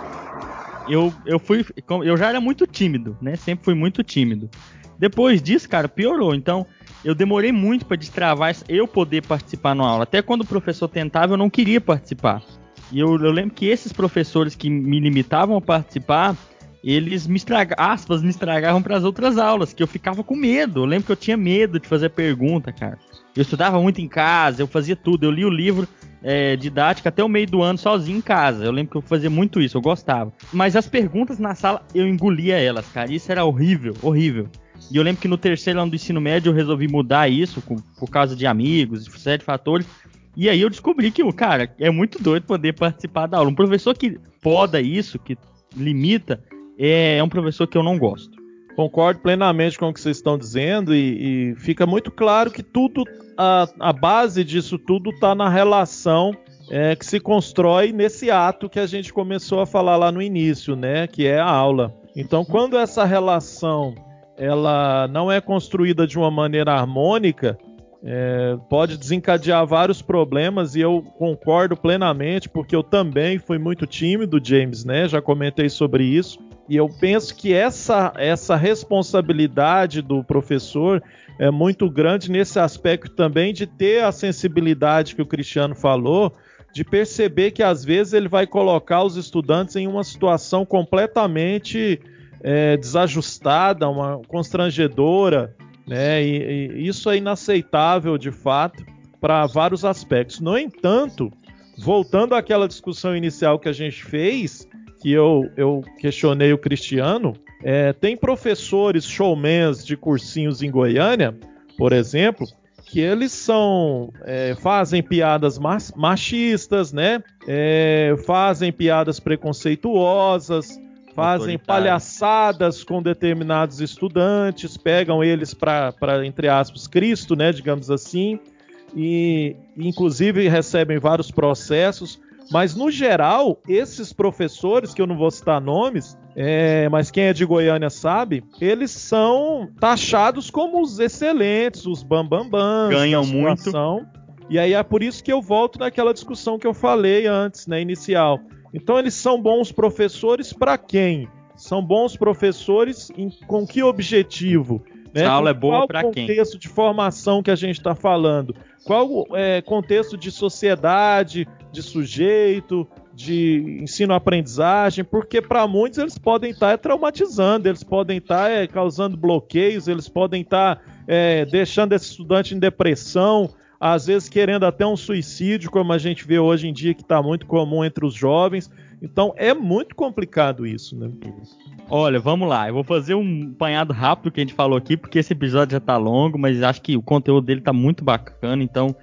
[SPEAKER 1] eu, eu fui. Eu já era muito tímido, né? Sempre fui muito tímido. Depois disso, cara, piorou. Então, eu demorei muito para destravar eu poder participar na aula. Até quando o professor tentava, eu não queria participar. E eu, eu lembro que esses professores que me limitavam a participar, eles me estragavam, aspas, me estragavam para as outras aulas, que eu ficava com medo. Eu lembro que eu tinha medo de fazer pergunta, cara. Eu estudava muito em casa, eu fazia tudo. Eu li o livro é, didático até o meio do ano sozinho em casa. Eu lembro que eu fazia muito isso, eu gostava. Mas as perguntas na sala, eu engolia elas, cara. Isso era horrível, horrível. E eu lembro que no terceiro ano do ensino médio eu resolvi mudar isso com, por causa de amigos, de fatores. E aí eu descobri que, cara, é muito doido poder participar da aula. Um professor que poda isso, que limita, é, é um professor que eu não gosto.
[SPEAKER 4] Concordo plenamente com o que vocês estão dizendo e, e fica muito claro que tudo, a, a base disso tudo está na relação é, que se constrói nesse ato que a gente começou a falar lá no início, né? Que é a aula. Então, quando essa relação ela não é construída de uma maneira harmônica, é, pode desencadear vários problemas e eu concordo plenamente, porque eu também fui muito tímido, James, né? Já comentei sobre isso. E eu penso que essa, essa responsabilidade do professor é muito grande nesse aspecto também de ter a sensibilidade que o Cristiano falou, de perceber que às vezes ele vai colocar os estudantes em uma situação completamente é, desajustada, uma constrangedora, né? E, e isso é inaceitável de fato para vários aspectos. No entanto, voltando àquela discussão inicial que a gente fez, que eu, eu questionei o Cristiano, é, tem professores showmans de cursinhos em Goiânia, por exemplo, que eles são é, fazem piadas machistas, né? É, fazem piadas preconceituosas, fazem palhaçadas com determinados estudantes, pegam eles para entre aspas Cristo, né? Digamos assim, e inclusive recebem vários processos. Mas no geral, esses professores que eu não vou citar nomes, é, mas quem é de Goiânia sabe, eles são taxados como os excelentes, os bambambãs.
[SPEAKER 1] Ganham muito.
[SPEAKER 4] E aí é por isso que eu volto naquela discussão que eu falei antes, né, inicial. Então eles são bons professores para quem? São bons professores em, com que objetivo?
[SPEAKER 1] Né? A aula é boa para
[SPEAKER 4] quem? Qual contexto de formação que a gente está falando? Qual é, contexto de sociedade, de sujeito, de ensino-aprendizagem, porque para muitos eles podem estar tá, é, traumatizando, eles podem estar tá, é, causando bloqueios, eles podem estar tá, é, deixando esse estudante em depressão, às vezes querendo até um suicídio, como a gente vê hoje em dia que está muito comum entre os jovens. Então é muito complicado isso, né?
[SPEAKER 1] Olha, vamos lá. Eu vou fazer um apanhado rápido que a gente falou aqui, porque esse episódio já está longo, mas acho que o conteúdo dele está muito bacana, então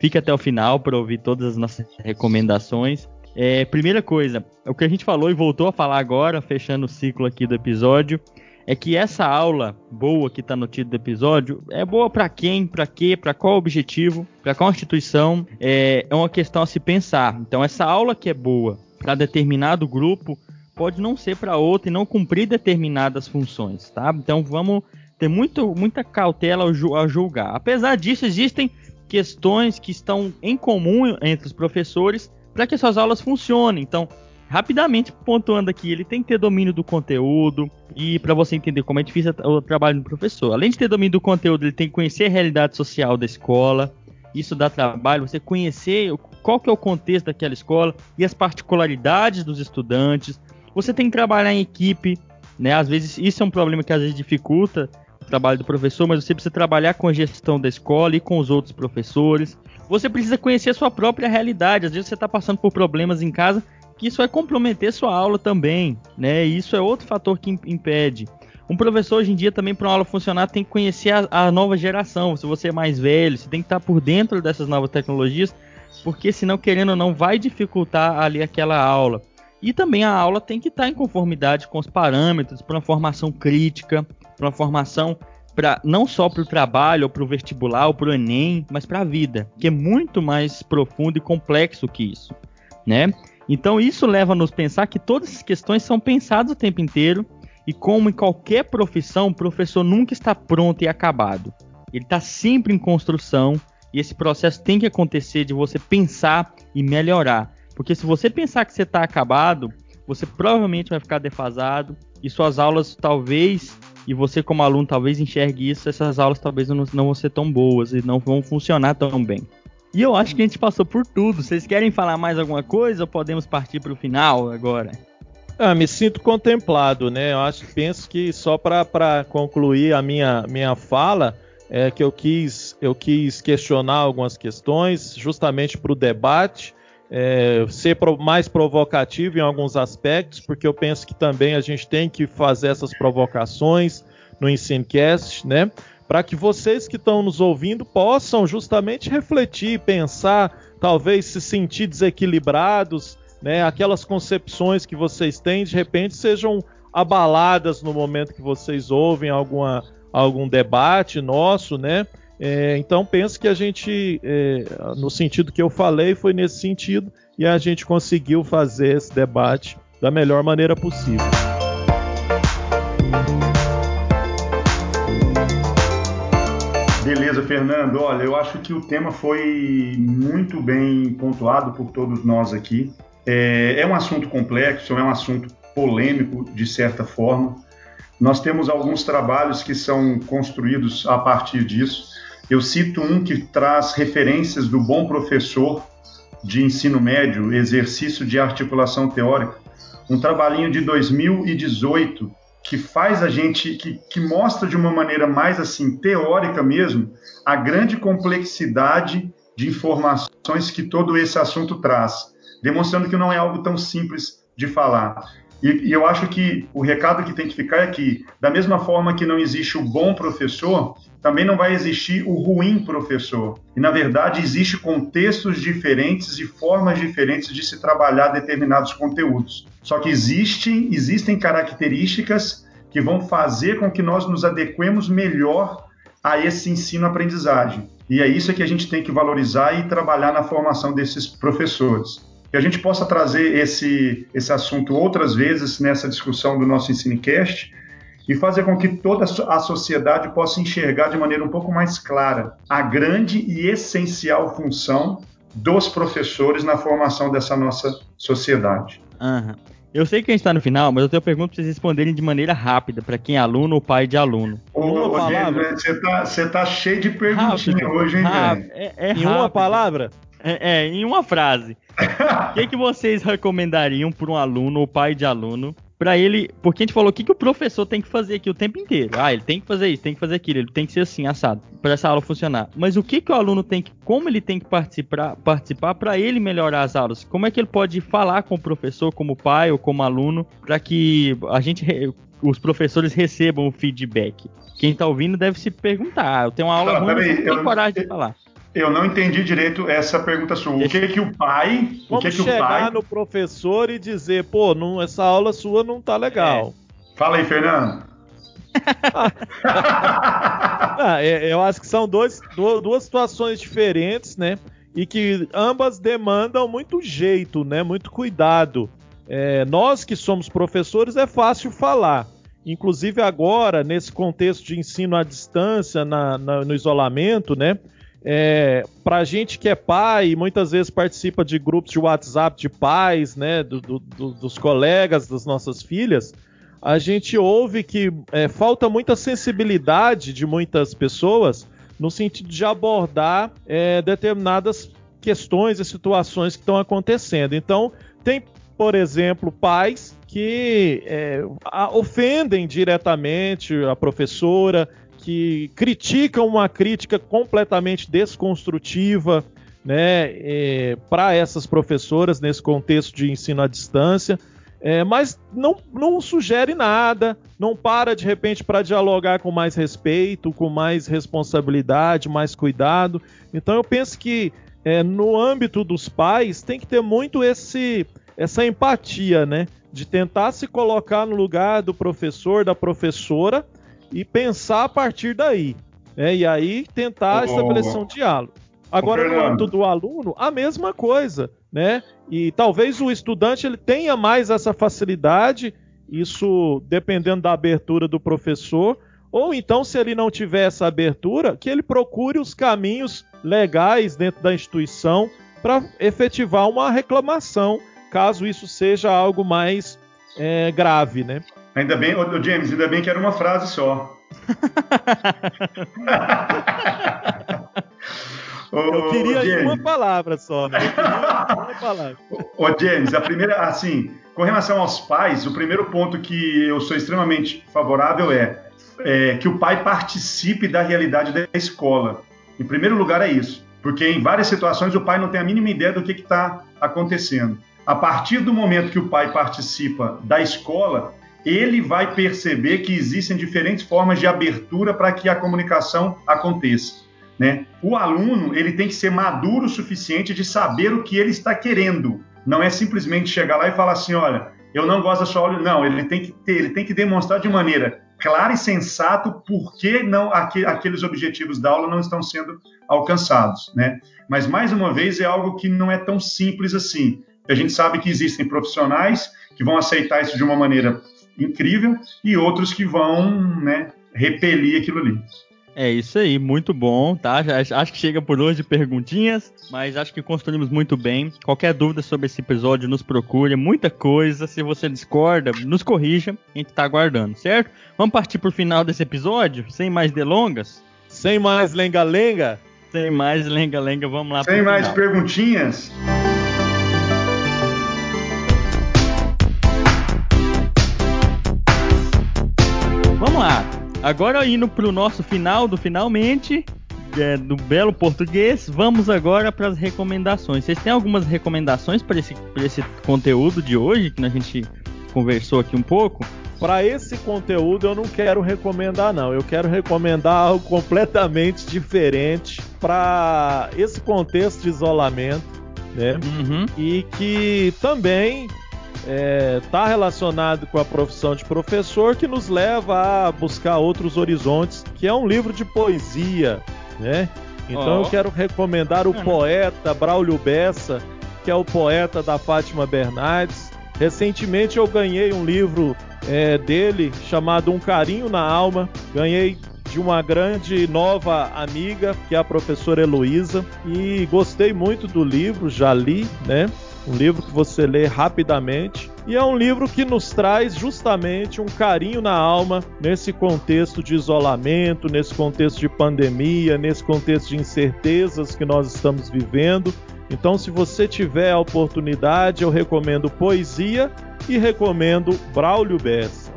[SPEAKER 1] fique até o final para ouvir todas as nossas recomendações. É, primeira coisa, o que a gente falou e voltou a falar agora, fechando o ciclo aqui do episódio, é que essa aula boa que está no título do episódio é boa para quem, para quê, para qual objetivo, para qual instituição, é, é uma questão a se pensar. Então, essa aula que é boa para determinado grupo pode não ser para outro e não cumprir determinadas funções, tá? Então, vamos ter muito, muita cautela ao, julgar. Apesar disso, existem questões que estão em comum entre os professores para que suas aulas funcionem. Então, rapidamente pontuando aqui, ele tem que ter domínio do conteúdo e para você entender como é difícil o trabalho do professor. Além de ter domínio do conteúdo, ele tem que conhecer a realidade social da escola. Isso dá trabalho, você conhecer qual que é o contexto daquela escola e as particularidades dos estudantes. Você tem que trabalhar em equipe, né? Às vezes isso é um problema que às vezes dificulta o trabalho do professor, mas você precisa trabalhar com a gestão da escola e com os outros professores. Você precisa conhecer a sua própria realidade. Às vezes você está passando por problemas em casa que isso vai comprometer sua aula também, né? E isso é outro fator que impede. Um professor hoje em dia também para uma aula funcionar tem que conhecer a, a, nova geração. Se você é mais velho, você tem que estar por dentro dessas novas tecnologias, porque senão querendo ou não vai dificultar ali aquela aula. E também a aula tem que estar em conformidade com os parâmetros para uma formação crítica, para uma formação para não só para o trabalho, ou para o vestibular, ou para o Enem, mas para a vida, que é muito mais profundo e complexo que isso, né? Então isso leva a nos pensar que todas essas questões são pensadas o tempo inteiro e como em qualquer profissão, o professor nunca está pronto e acabado. Ele está sempre em construção e esse processo tem que acontecer de você pensar e melhorar. Porque se você pensar que você está acabado, você provavelmente vai ficar defasado e suas aulas talvez e você como aluno talvez enxergue isso, essas aulas talvez não, não vão ser tão boas e não vão funcionar tão bem. E eu acho que a gente passou por tudo. Vocês querem falar mais alguma coisa ou podemos partir para o final agora?
[SPEAKER 4] Ah, me sinto contemplado, né? Eu acho, penso que só para concluir a minha, minha fala, é que eu quis, eu quis questionar algumas questões, justamente para o debate, é, ser pro, mais provocativo em alguns aspectos, porque eu penso que também a gente tem que fazer essas provocações no Ensinecast, né? Para que vocês que estão nos ouvindo possam justamente refletir, pensar, talvez se sentir desequilibrados, né? Aquelas concepções que vocês têm de repente sejam abaladas no momento que vocês ouvem alguma, algum debate nosso, né? É, então penso que a gente, é, no sentido que eu falei, foi nesse sentido e a gente conseguiu fazer esse debate da melhor maneira possível.
[SPEAKER 2] Beleza, Fernando. Olha, eu acho que o tema foi muito bem pontuado por todos nós aqui. É, é um assunto complexo, é um assunto polêmico, de certa forma. Nós temos alguns trabalhos que são construídos a partir disso. Eu cito um que traz referências do bom professor de ensino médio, exercício de articulação teórica, um trabalhinho de 2018 que faz a gente, que, que mostra de uma maneira mais assim teórica mesmo a grande complexidade de informações que todo esse assunto traz, demonstrando que não é algo tão simples de falar. E, e, eu acho que o recado que tem que ficar é que, da mesma forma que não existe o bom professor, também não vai existir o ruim professor. E, na verdade, existe contextos diferentes e formas diferentes de se trabalhar determinados conteúdos. Só que existem, existem características que vão fazer com que nós nos adequemos melhor a esse ensino-aprendizagem. E é isso que a gente tem que valorizar e trabalhar na formação desses professores que a gente possa trazer esse, esse assunto outras vezes nessa discussão do nosso EnsineCast e fazer com que toda a sociedade possa enxergar de maneira um pouco mais clara a grande e essencial função dos professores na formação dessa nossa sociedade.
[SPEAKER 1] Uhum. Eu sei que a gente está no final, mas eu tenho pergunta para vocês responderem de maneira rápida, para quem é aluno ou pai de aluno.
[SPEAKER 2] Ô, uma palavra. Você está tá cheio de perguntinhas hoje, hein, velho?
[SPEAKER 4] É, é em uma palavra?
[SPEAKER 1] É, é, em uma frase. O que, que vocês recomendariam para um aluno ou pai de aluno para ele, porque a gente falou o que, que o professor tem que fazer aqui o tempo inteiro. Ah, ele tem que fazer isso, tem que fazer aquilo, ele tem que ser assim, assado, para essa aula funcionar. Mas o que, que o aluno tem que, como ele tem que participar participar para ele melhorar as aulas? Como é que ele pode falar com o professor, como pai ou como aluno, para que a gente, os professores recebam o feedback? Quem está ouvindo deve se perguntar, ah, eu tenho uma aula ah, ruim, mas não tenho coragem de falar.
[SPEAKER 2] Eu não entendi direito essa pergunta sua. O que que o pai.
[SPEAKER 4] Vamos
[SPEAKER 2] o que que
[SPEAKER 4] chegar
[SPEAKER 2] o pai...
[SPEAKER 4] no professor e dizer, pô, não, essa aula sua não tá legal.
[SPEAKER 2] É. Fala aí, Fernando.
[SPEAKER 4] ah, é, eu acho que são dois, duas situações diferentes, né? E que ambas demandam muito jeito, né? Muito cuidado. É, nós que somos professores é fácil falar. Inclusive agora, nesse contexto de ensino à distância, na, na, no isolamento, né? É, pra gente que é pai, muitas vezes participa de grupos de WhatsApp de pais, né, do, do, dos colegas das nossas filhas, a gente ouve que é, falta muita sensibilidade de muitas pessoas no sentido de abordar é, determinadas questões e situações que estão acontecendo. Então, tem, por exemplo, pais que é, ofendem diretamente a professora, que criticam uma crítica completamente desconstrutiva né, é, para essas professoras nesse contexto de ensino à distância, é, mas não, não sugere nada, não para de repente para dialogar com mais respeito, com mais responsabilidade, mais cuidado. Então eu penso que é, no âmbito dos pais tem que ter muito esse essa empatia, né? De tentar se colocar no lugar do professor, da professora, e pensar a partir daí. Né? E aí tentar oh, estabelecer um diálogo. Agora, no âmbito do aluno, a mesma coisa, né? E talvez o estudante ele tenha mais essa facilidade, isso dependendo da abertura do professor, ou então, se ele não tiver essa abertura, que ele procure os caminhos legais dentro da instituição para efetivar uma reclamação, caso isso seja algo mais é, grave, né?
[SPEAKER 2] Ainda bem, ô, James, ainda bem que era uma frase só.
[SPEAKER 4] Eu queria James. uma palavra só, né? Eu queria uma palavra.
[SPEAKER 2] Ô, James, a primeira, assim, com relação aos pais, o primeiro ponto que eu sou extremamente favorável é, é que o pai participe da realidade da escola. Em primeiro lugar, é isso. Porque em várias situações o pai não tem a mínima ideia do que está acontecendo. A partir do momento que o pai participa da escola, ele vai perceber que existem diferentes formas de abertura para que a comunicação aconteça. Né? O aluno ele tem que ser maduro o suficiente de saber o que ele está querendo. Não é simplesmente chegar lá e falar assim, olha, eu não gosto da sua aula. Não, ele tem que ter, ele tem que demonstrar de maneira clara e sensata por que não aqueles objetivos da aula não estão sendo alcançados, né? Mas mais uma vez é algo que não é tão simples assim. A gente sabe que existem profissionais que vão aceitar isso de uma maneira incrível e outros que vão, né, repelir aquilo ali.
[SPEAKER 1] É isso aí, muito bom, tá? Acho que chega por hoje de perguntinhas, mas acho que construímos muito bem. Qualquer dúvida sobre esse episódio, nos procure, muita coisa. Se você discorda, nos corrija, a gente tá aguardando, certo? Vamos partir pro final desse episódio, sem mais delongas?
[SPEAKER 4] Sem mais lenga-lenga?
[SPEAKER 1] Sem mais lenga-lenga, vamos lá.
[SPEAKER 2] Sem mais final. perguntinhas?
[SPEAKER 1] Agora indo pro nosso final do finalmente, é, do belo português, vamos agora para as recomendações. Vocês têm algumas recomendações para esse, esse conteúdo de hoje que a gente conversou aqui um pouco?
[SPEAKER 4] Para esse conteúdo eu não quero recomendar não, eu quero recomendar algo completamente diferente para esse contexto de isolamento, né? Uhum. E que também está é, tá relacionado com a profissão de professor, que nos leva a buscar outros horizontes, que é um livro de poesia, né? Então oh. eu quero recomendar o poeta Braulio Bessa, que é o poeta da Fátima Bernardes. Recentemente eu ganhei um livro é, dele chamado Um Carinho na Alma. Ganhei de uma grande nova amiga, que é a professora Heloísa, e gostei muito do livro, já li, né? Um livro que você lê rapidamente e é um livro que nos traz justamente um carinho na alma nesse contexto de isolamento, nesse contexto de pandemia, nesse contexto de incertezas que nós estamos vivendo. Então, se você tiver a oportunidade, eu recomendo poesia e recomendo Braulio Bessa.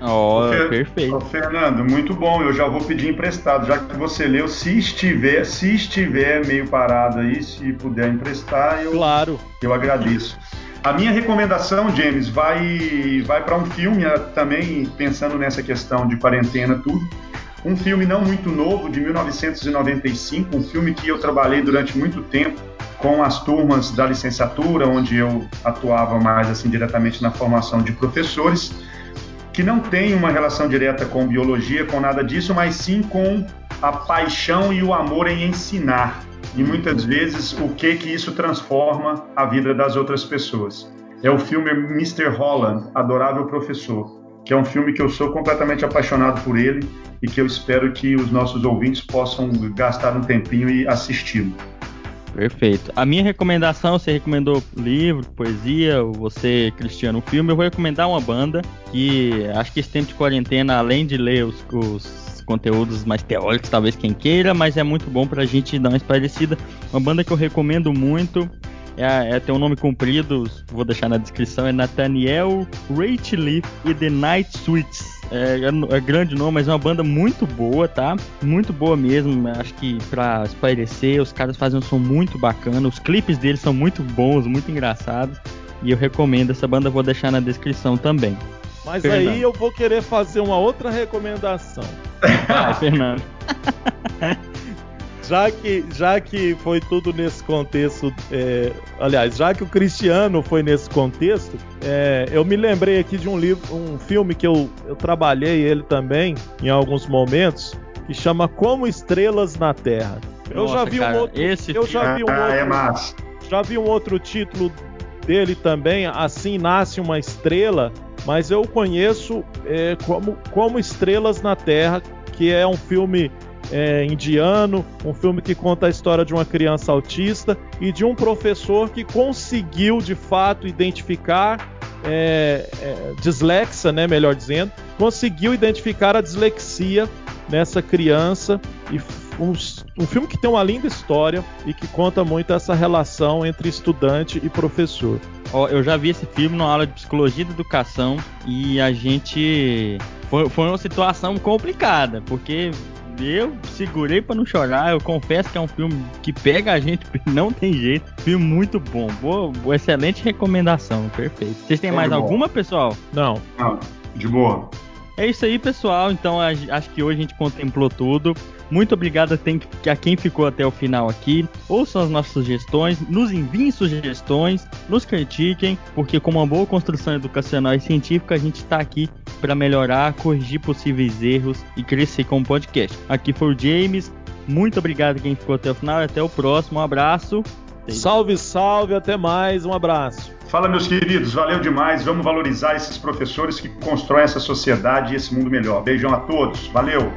[SPEAKER 2] Oh, perfeito. Fernando, muito bom. Eu já vou pedir emprestado, já que você leu. Se estiver, se estiver meio parado aí, se puder emprestar, eu,
[SPEAKER 4] claro.
[SPEAKER 2] eu agradeço. A minha recomendação, James, vai, vai para um filme eh, também pensando nessa questão de quarentena tudo. Um filme não muito novo, de 1995, um filme que eu trabalhei durante muito tempo com as turmas da licenciatura, onde eu atuava mais assim diretamente na formação de professores que não tem uma relação direta com biologia, com nada disso, mas sim com a paixão e o amor em ensinar. E muitas vezes o que que isso transforma a vida das outras pessoas. É o filme Mr. Holland, Adorável Professor, que é um filme que eu sou completamente apaixonado por ele e que eu espero que os nossos ouvintes possam gastar um tempinho e assisti-lo.
[SPEAKER 1] Perfeito. A minha recomendação, você recomendou livro, poesia, você, Cristiano, filme, eu vou recomendar uma banda que acho que esse tempo de quarentena, além de ler os, os conteúdos mais teóricos, talvez quem queira, mas é muito bom pra gente dar uma esparecida. Uma banda que eu recomendo muito é, é, tem um nome comprido, vou deixar na descrição, é Nathaniel Rateliff e The Night Suites. É, é, é, grande nome, mas é uma banda muito boa, tá? Muito boa mesmo. Acho que pra espairecer, os caras fazem um som muito bacana. Os clipes deles são muito bons, muito engraçados. E eu recomendo essa banda, vou deixar na descrição também.
[SPEAKER 4] Mas Fernando. aí eu vou querer fazer uma outra recomendação.
[SPEAKER 1] Vai, Fernando.
[SPEAKER 4] já que, já que foi tudo nesse contexto, é, aliás, já que o Cristiano foi nesse contexto, é, eu me lembrei aqui de um livro, um filme que eu, eu trabalhei ele também em alguns momentos, que chama Como Estrelas na Terra. Eu Nossa, já vi cara, um outro, esse eu já vi um ah, é outro, é já vi um outro título dele também, assim nasce uma estrela, mas eu conheço é, como como Estrelas na Terra, que é um filme é, indiano, um filme que conta a história de uma criança autista e de um professor que conseguiu de fato identificar é, é, né, melhor dizendo, conseguiu identificar a dislexia nessa criança e um, um, filme que tem uma linda história e que conta muito essa relação entre estudante e professor.
[SPEAKER 1] Oh, eu já vi esse filme numa aula de psicologia da educação e a gente foi, foi uma situação complicada porque eu segurei para não chorar. Eu confesso que é um filme que pega a gente, não tem jeito. Filme muito bom. Boa, boa excelente recomendação. Perfeito. Vocês têm mais alguma, pessoal?
[SPEAKER 4] Não.
[SPEAKER 2] Não, de boa.
[SPEAKER 1] É isso aí, pessoal. Então acho que hoje a gente contemplou tudo. Muito obrigado a quem ficou até o final aqui. Ouçam as nossas sugestões, nos enviem sugestões, nos critiquem, porque como uma boa construção educacional e científica, a gente está aqui para melhorar, corrigir possíveis erros e crescer como podcast. Aqui foi o James. Muito obrigado a quem ficou até o final e até o próximo. Um abraço.
[SPEAKER 4] Salve, salve, até mais, um abraço.
[SPEAKER 2] Fala, meus queridos, valeu demais. Vamos valorizar esses professores que constroem essa sociedade e esse mundo melhor. Beijão a todos, valeu.